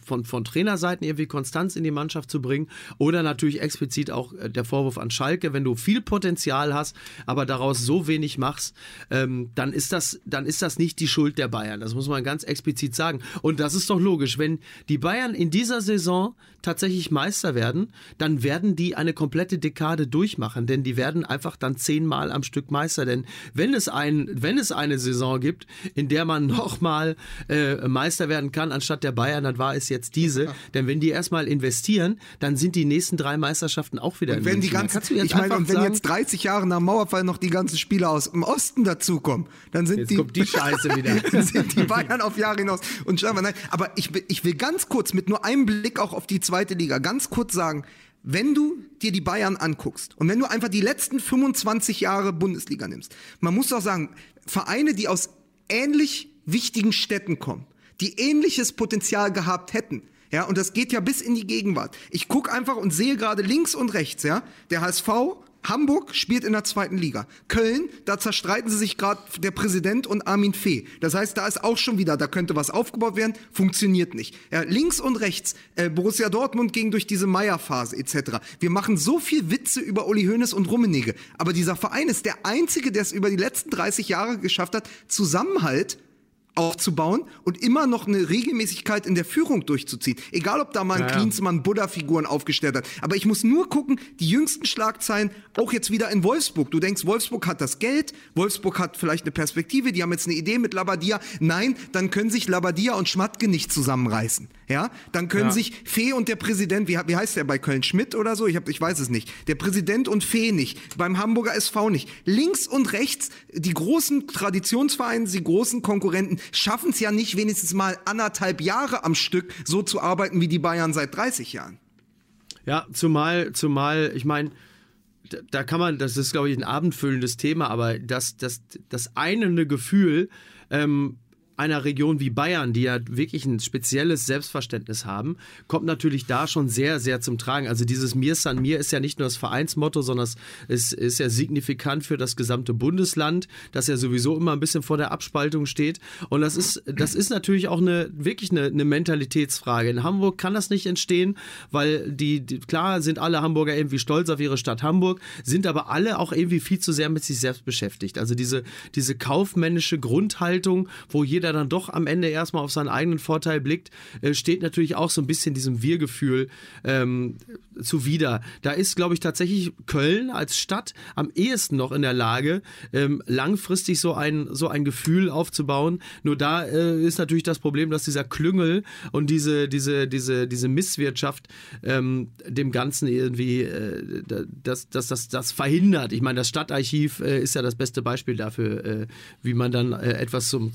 von, von Trainerseiten irgendwie Konstanz in die Mannschaft zu bringen oder natürlich explizit auch äh, der Vorwurf an Schalke, wenn du viel Potenzial hast, aber daraus so wenig machst, ähm, dann ist das, dann ist das nicht die Schuld der Bayern. Das muss man ganz explizit sagen. Und das ist doch logisch, wenn die Bayern in dieser Saison tatsächlich Meister werden, dann werden die eine komplette Dekade durchmachen, denn die werden einfach dann zehnmal am Stück Meister. Denn wenn es, ein, wenn es eine Saison gibt, in der man nochmal äh, Meister werden kann, anstatt der Bayern, dann war es jetzt diese. Denn wenn die erstmal investieren, dann sind die nächsten drei Meisterschaften auch wieder in Wenn die München. Da ganzen, ich meine, und wenn sagen, jetzt 30 Jahre nach dem Mauerfall noch die ganzen Spieler aus dem Osten dazukommen, dann sind Jetzt die, kommt die Scheiße wieder. dann sind die Bayern auf Jahre hinaus. Und mal, nein, aber ich, ich will ganz kurz mit nur einem Blick auch auf die zweite Liga ganz kurz sagen, wenn du dir die Bayern anguckst und wenn du einfach die letzten 25 Jahre Bundesliga nimmst, man muss doch sagen, Vereine, die aus ähnlich wichtigen Städten kommen, die ähnliches Potenzial gehabt hätten, ja, und das geht ja bis in die Gegenwart. Ich gucke einfach und sehe gerade links und rechts, ja, der HSV, Hamburg spielt in der zweiten Liga. Köln, da zerstreiten sie sich gerade der Präsident und Armin Fee. Das heißt, da ist auch schon wieder, da könnte was aufgebaut werden, funktioniert nicht. Ja, links und rechts, äh, Borussia Dortmund ging durch diese Meier-Phase etc. Wir machen so viel Witze über Uli Hoeneß und Rummenigge, aber dieser Verein ist der einzige, der es über die letzten 30 Jahre geschafft hat, Zusammenhalt aufzubauen und immer noch eine Regelmäßigkeit in der Führung durchzuziehen. Egal, ob da mal ein Ja. Klinsmann Buddha-Figuren aufgestellt hat. Aber ich muss nur gucken, die jüngsten Schlagzeilen, auch jetzt wieder in Wolfsburg. Du denkst, Wolfsburg hat das Geld, Wolfsburg hat vielleicht eine Perspektive, die haben jetzt eine Idee mit Labadia. Nein, dann können sich Labadia und Schmatke nicht zusammenreißen. Ja, dann können Ja. sich Fee und der Präsident, wie, wie heißt der bei Köln Schmidt oder so? Ich, hab, ich weiß es nicht. Der Präsident und Fee nicht. Beim Hamburger SV nicht. Links und rechts, die großen Traditionsvereine, die großen Konkurrenten schaffen es ja nicht wenigstens mal anderthalb Jahre am Stück so zu arbeiten wie die Bayern seit 30 Jahren. Ja, zumal, zumal, ich meine, da, da kann man, das ist, glaube ich, ein abendfüllendes Thema, aber das, das, das einende Gefühl ähm, einer Region wie Bayern, die ja wirklich ein spezielles Selbstverständnis haben, kommt natürlich da schon sehr, sehr zum Tragen. Also dieses Mir San Mir ist ja nicht nur das Vereinsmotto, sondern es ist ja signifikant für das gesamte Bundesland, das ja sowieso immer ein bisschen vor der Abspaltung steht. Und das ist, das ist natürlich auch eine, wirklich eine, eine Mentalitätsfrage. In Hamburg kann das nicht entstehen, weil die, die, klar sind alle Hamburger irgendwie stolz auf ihre Stadt Hamburg, sind aber alle auch irgendwie viel zu sehr mit sich selbst beschäftigt. Also diese, diese kaufmännische Grundhaltung, wo jeder dann doch am Ende erstmal auf seinen eigenen Vorteil blickt, äh, steht natürlich auch so ein bisschen diesem Wir-Gefühl ähm, zuwider. Da ist, glaube ich, tatsächlich Köln als Stadt am ehesten noch in der Lage, ähm, langfristig so ein, so ein Gefühl aufzubauen. Nur da äh, ist natürlich das Problem, dass dieser Klüngel und diese, diese, diese, diese Misswirtschaft ähm, dem Ganzen irgendwie äh, das, das, das, das verhindert. Ich meine, das Stadtarchiv äh, ist ja das beste Beispiel dafür, äh, wie man dann äh, etwas zum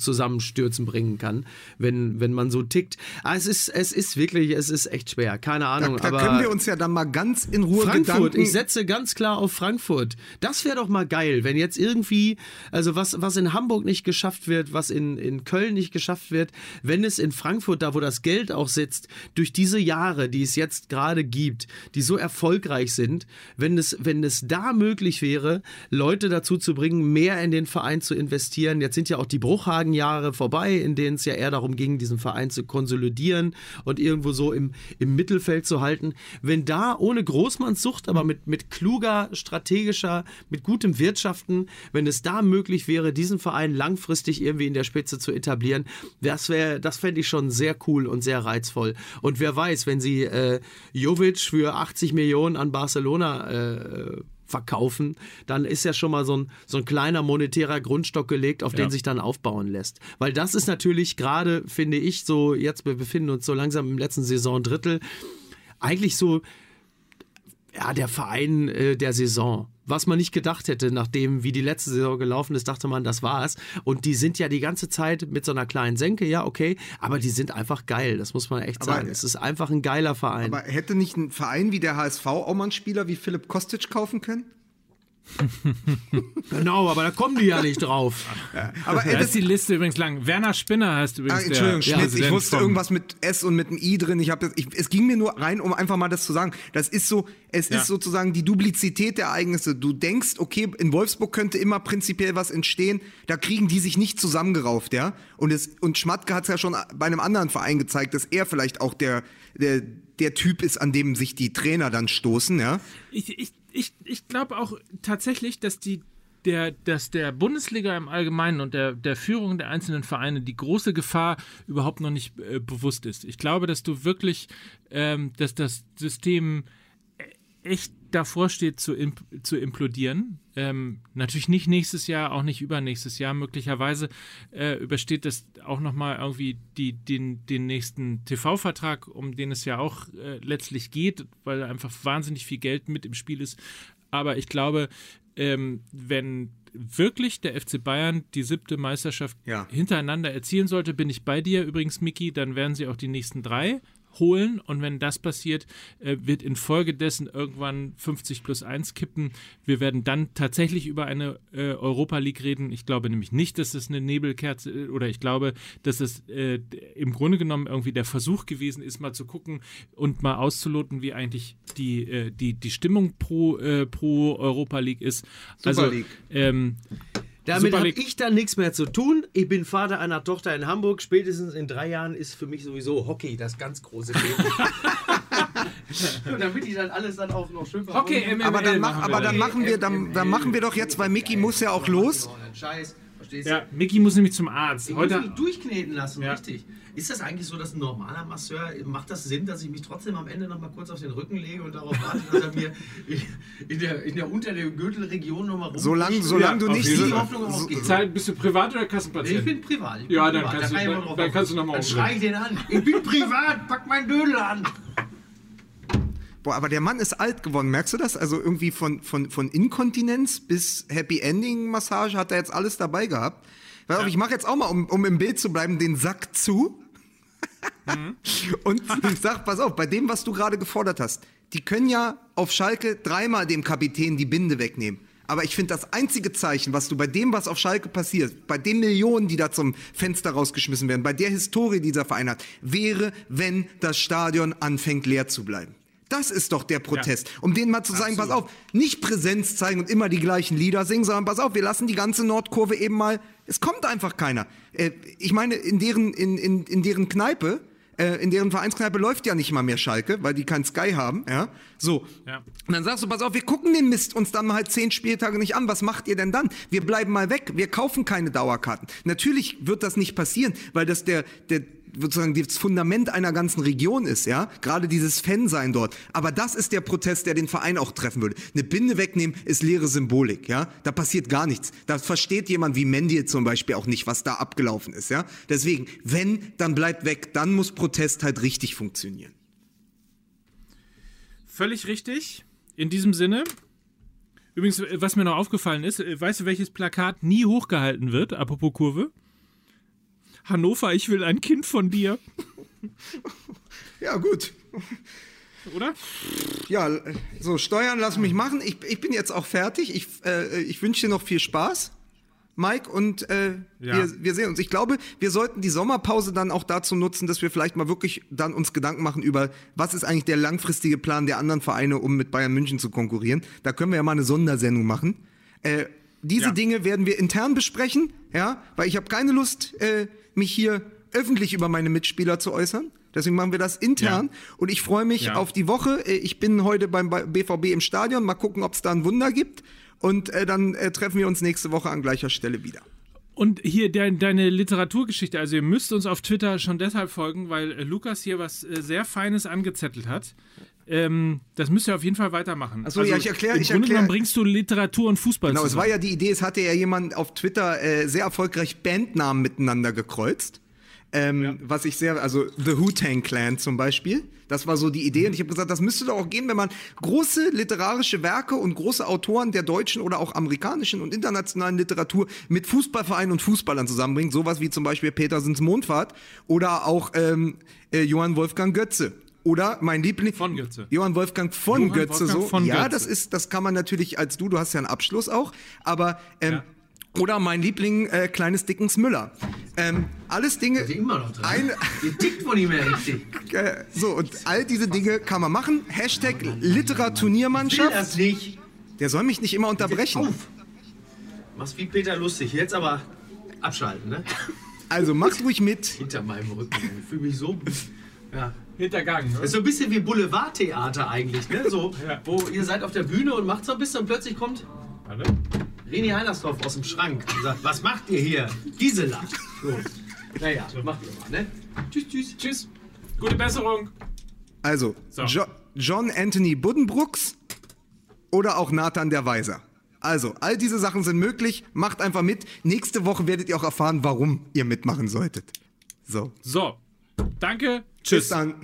Zusammenstürzen bringen kann, wenn, wenn man so tickt. Ah, es, ist, es ist wirklich, es ist echt schwer. Keine Da, Ahnung. da aber können wir uns ja dann mal ganz in Ruhe Frankfurt, Gedanken... ich setze ganz klar auf Frankfurt. Das wäre doch mal geil, wenn jetzt irgendwie, also was, was in Hamburg nicht geschafft wird, was in, in Köln nicht geschafft wird, wenn es in Frankfurt, da wo das Geld auch sitzt, durch diese Jahre, die es jetzt gerade gibt, die so erfolgreich sind, wenn es, wenn es da möglich wäre, Leute dazu zu bringen, mehr in den Verein zu investieren. Jetzt sind ja auch die Bruchhagen-Jahre vorbei, in denen es ja eher darum ging, diesen Verein zu konsolidieren und irgendwo so im, im Mittelfeld zu halten. Wenn da ohne Großmannssucht, aber mit, mit kluger, strategischer, mit gutem Wirtschaften, wenn es da möglich wäre, diesen Verein langfristig irgendwie in der Spitze zu etablieren, das wäre, das fände ich schon sehr cool und sehr reizvoll. Und wer weiß, wenn sie äh, Jovic für 80 Millionen an Barcelona äh, verkaufen, dann ist ja schon mal so ein, so ein kleiner monetärer Grundstock gelegt, auf Ja. den sich dann aufbauen lässt. Weil das ist natürlich gerade, finde ich, so, jetzt wir befinden uns so langsam im letzten Saisondrittel, eigentlich so ja, der Verein äh, der Saison. Was man nicht gedacht hätte, nachdem wie die letzte Saison gelaufen ist, dachte man, das war's. Und die sind ja die ganze Zeit mit so einer kleinen Senke, ja, okay, aber die sind einfach geil, das muss man echt Aber- sagen. Es ist einfach ein geiler Verein. Aber hätte nicht ein Verein wie der HSV auch mal einen Spieler wie Philipp Kostic kaufen können? genau, aber da kommen die ja nicht drauf. Aber Da äh, ist die Liste übrigens lang. Werner Spinner heißt Ah, übrigens Entschuldigung, der Schmitz, ich Präsident wusste irgendwas mit S und mit einem I drin. Ich hab das, ich, es ging mir nur rein, um einfach mal das zu sagen. Das ist so, es Ja. ist sozusagen die Duplizität der Ereignisse. Du denkst, okay, in Wolfsburg könnte immer prinzipiell was entstehen. Da kriegen die sich nicht zusammengerauft, ja. Und es, und Schmatke hat es ja schon bei einem anderen Verein gezeigt, dass er vielleicht auch der, der, der Typ ist, an dem sich die Trainer dann stoßen, ja. Ich, ich, ich, ich glaube auch tatsächlich, dass die der, dass der Bundesliga im Allgemeinen und der, der Führung der einzelnen Vereine die große Gefahr überhaupt noch nicht äh, bewusst ist. Ich glaube, dass du wirklich, ähm, dass das System äh, echt davor steht zu, imp zu implodieren. Ähm, natürlich nicht nächstes Jahr, auch nicht übernächstes Jahr. Möglicherweise äh, übersteht das auch nochmal irgendwie die, den, den nächsten TV-Vertrag, um den es ja auch äh, letztlich geht, weil einfach wahnsinnig viel Geld mit im Spiel ist. Aber ich glaube, ähm, wenn wirklich der FC Bayern die siebte Meisterschaft Ja. hintereinander erzielen sollte, bin ich bei dir übrigens, Miki, dann werden sie auch die nächsten drei holen und wenn das passiert, äh, wird infolgedessen irgendwann 50 plus 1 kippen. Wir werden dann tatsächlich über eine äh, Europa League reden. Ich glaube nämlich nicht, dass es eine Nebelkerze äh, oder ich glaube, dass es äh, im Grunde genommen irgendwie der Versuch gewesen ist, mal zu gucken und mal auszuloten, wie eigentlich die, äh, die, die Stimmung pro, äh, pro Europa League ist. also, League. Ähm, Damit habe ich dann nichts mehr zu tun. Ich bin Vater einer Tochter in Hamburg. Spätestens in drei Jahren ist für mich sowieso Hockey das ganz große Thema. Und damit ich dann alles dann auch noch schön Hockey, MML Aber dann, mach, machen aber wir. dann machen wir, dann, dann machen wir doch jetzt, weil Mickey muss ja auch los. Scheiß, verstehst du? Ja, Miki muss nämlich zum Arzt. Ich muss Heute, mich durchkneten lassen, Ja. richtig. Ist das eigentlich so, dass ein normaler Masseur, macht das Sinn, dass ich mich trotzdem am Ende noch mal kurz auf den Rücken lege und darauf warte, dass er mir in der, in der unter der Gürtelregion noch mal rum... Solange, solange du auf nicht. die. Hoffnung aufgeht. Zeit, bist du Privat- oder Nee, Kassenpatient? ich bin privat. Ich bin Ja, dann privat. kannst Da du- kann ich dann- kannst du noch mal Dann schrei ich den an. Ich bin privat, pack meinen Dödel an. Boah, aber der Mann ist alt geworden, merkst du das? Also irgendwie von, von, von Inkontinenz bis Happy Ending Massage hat er jetzt alles dabei gehabt. Auf, Ich mache jetzt auch mal, um, um im Bild zu bleiben, den Sack zu. Und sag, pass auf, bei dem, was du gerade gefordert hast, die können ja auf Schalke dreimal dem Kapitän die Binde wegnehmen. Aber ich finde, das einzige Zeichen, was du bei dem, was auf Schalke passiert, bei den Millionen, die da zum Fenster rausgeschmissen werden, bei der Historie, die dieser Verein hat, wäre, wenn das Stadion anfängt leer zu bleiben. Das ist doch der Protest. Um denen mal zu sagen, pass auf, nicht Präsenz zeigen und immer die gleichen Lieder singen, sondern pass auf, wir lassen die ganze Nordkurve eben mal, es kommt einfach keiner. Äh, ich meine, in deren, in, in, in deren Kneipe, äh, in deren Vereinskneipe läuft ja nicht mal mehr Schalke, weil die kein Sky haben, ja. So. Ja. Und dann sagst du, pass auf, wir gucken den Mist uns dann mal halt zehn Spieltage nicht an. Was macht ihr denn dann? Wir bleiben mal weg. Wir kaufen keine Dauerkarten. Natürlich wird das nicht passieren, weil das der, der, sozusagen das Fundament einer ganzen Region ist, ja. Gerade dieses Fansein dort. Aber das ist der Protest, der den Verein auch treffen würde. Eine Binde wegnehmen ist leere Symbolik, ja. Da passiert gar nichts. Da versteht jemand wie Mendy zum Beispiel auch nicht, was da abgelaufen ist, ja. Deswegen, wenn, dann bleibt weg. Dann muss Protest halt richtig funktionieren. Völlig richtig. In diesem Sinne. Übrigens, äh, was mir noch aufgefallen ist, äh, weißt du, welches Plakat nie hochgehalten wird, apropos Kurve? Hannover, ich will ein Kind von dir. Ja, gut. Oder? Ja, so, Steuern lass mich machen. Ich, ich bin jetzt auch fertig. Ich, äh, ich wünsche dir noch viel Spaß, Mike, und äh, Ja. wir, wir sehen uns. Ich glaube, wir sollten die Sommerpause dann auch dazu nutzen, dass wir vielleicht mal wirklich dann uns Gedanken machen über, was ist eigentlich der langfristige Plan der anderen Vereine, um mit Bayern München zu konkurrieren. Da können wir ja mal eine Sondersendung machen. Äh, diese Ja. Dinge werden wir intern besprechen, ja, weil ich habe keine Lust, äh, mich hier öffentlich über meine Mitspieler zu äußern. Deswegen machen wir das intern. Ja. Und ich freue mich Ja. auf die Woche. Äh, Ich bin heute beim BVB im Stadion. Mal gucken, ob es da ein Wunder gibt. Und äh, dann äh, treffen wir uns nächste Woche an gleicher Stelle wieder. Und hier dein, deine Literaturgeschichte. Also, ihr müsst uns auf Twitter schon deshalb folgen, weil äh, Lukas hier was äh, sehr Feines angezettelt hat. Ähm, das müsst ihr auf jeden Fall weitermachen. Ach so, ja, ich erklär- Im ich Grunde erklär- genommen bringst du Literatur und Fußball Genau, es zusammen. war ja die Idee, es hatte ja jemand auf Twitter äh, sehr erfolgreich Bandnamen miteinander gekreuzt. Ähm, Was ich sehr, also The Wu-Tang Clan zum Beispiel. Das war so die Idee. Und ich habe gesagt, das müsste doch auch gehen, wenn man große literarische Werke und große Autoren der deutschen oder auch amerikanischen und internationalen Literatur mit Fußballvereinen und Fußballern zusammenbringt. Sowas wie zum Beispiel Petersens Mondfahrt oder auch ähm, äh, Johann Wolfgang Götze. Oder mein Liebling. Von Götze. Johann Wolfgang von Johann Götze Wolfgang so. von ja, Götze. das ist, das kann man natürlich als du, du hast ja einen Abschluss auch, aber ähm, Ja. oder mein Liebling äh, kleines Dickens Müller. Ähm, alles Dinge. Die immer noch dran. Ein, Ihr tickt von ihm her richtig. äh, so und all diese Dinge kann man machen. Hashtag Will das Literaturniermannschaft. nicht. Der soll mich nicht immer unterbrechen. Auf. Machst wie Peter lustig. Jetzt aber abschalten, ne? Also macht ruhig mit. Hinter meinem Rücken. Ich fühle mich so. Ja. Hintergangen. Das ist so ein bisschen wie Boulevardtheater eigentlich, ne? So, Ja. wo ihr seid auf der Bühne und macht so ein bisschen und plötzlich kommt Warte. René Heinersdorf aus dem Schrank und sagt, was macht ihr hier? Gisela. So. Naja, macht ihr mal, ne? Tschüss, tschüss. Tschüss. Gute Besserung. Also So. jo John Anthony Buddenbrooks oder auch Nathan der Weiser. Also, all diese Sachen sind möglich. Macht einfach mit. Nächste Woche werdet ihr auch erfahren, warum ihr mitmachen solltet. So, So. Danke. bis Tschüss. dann.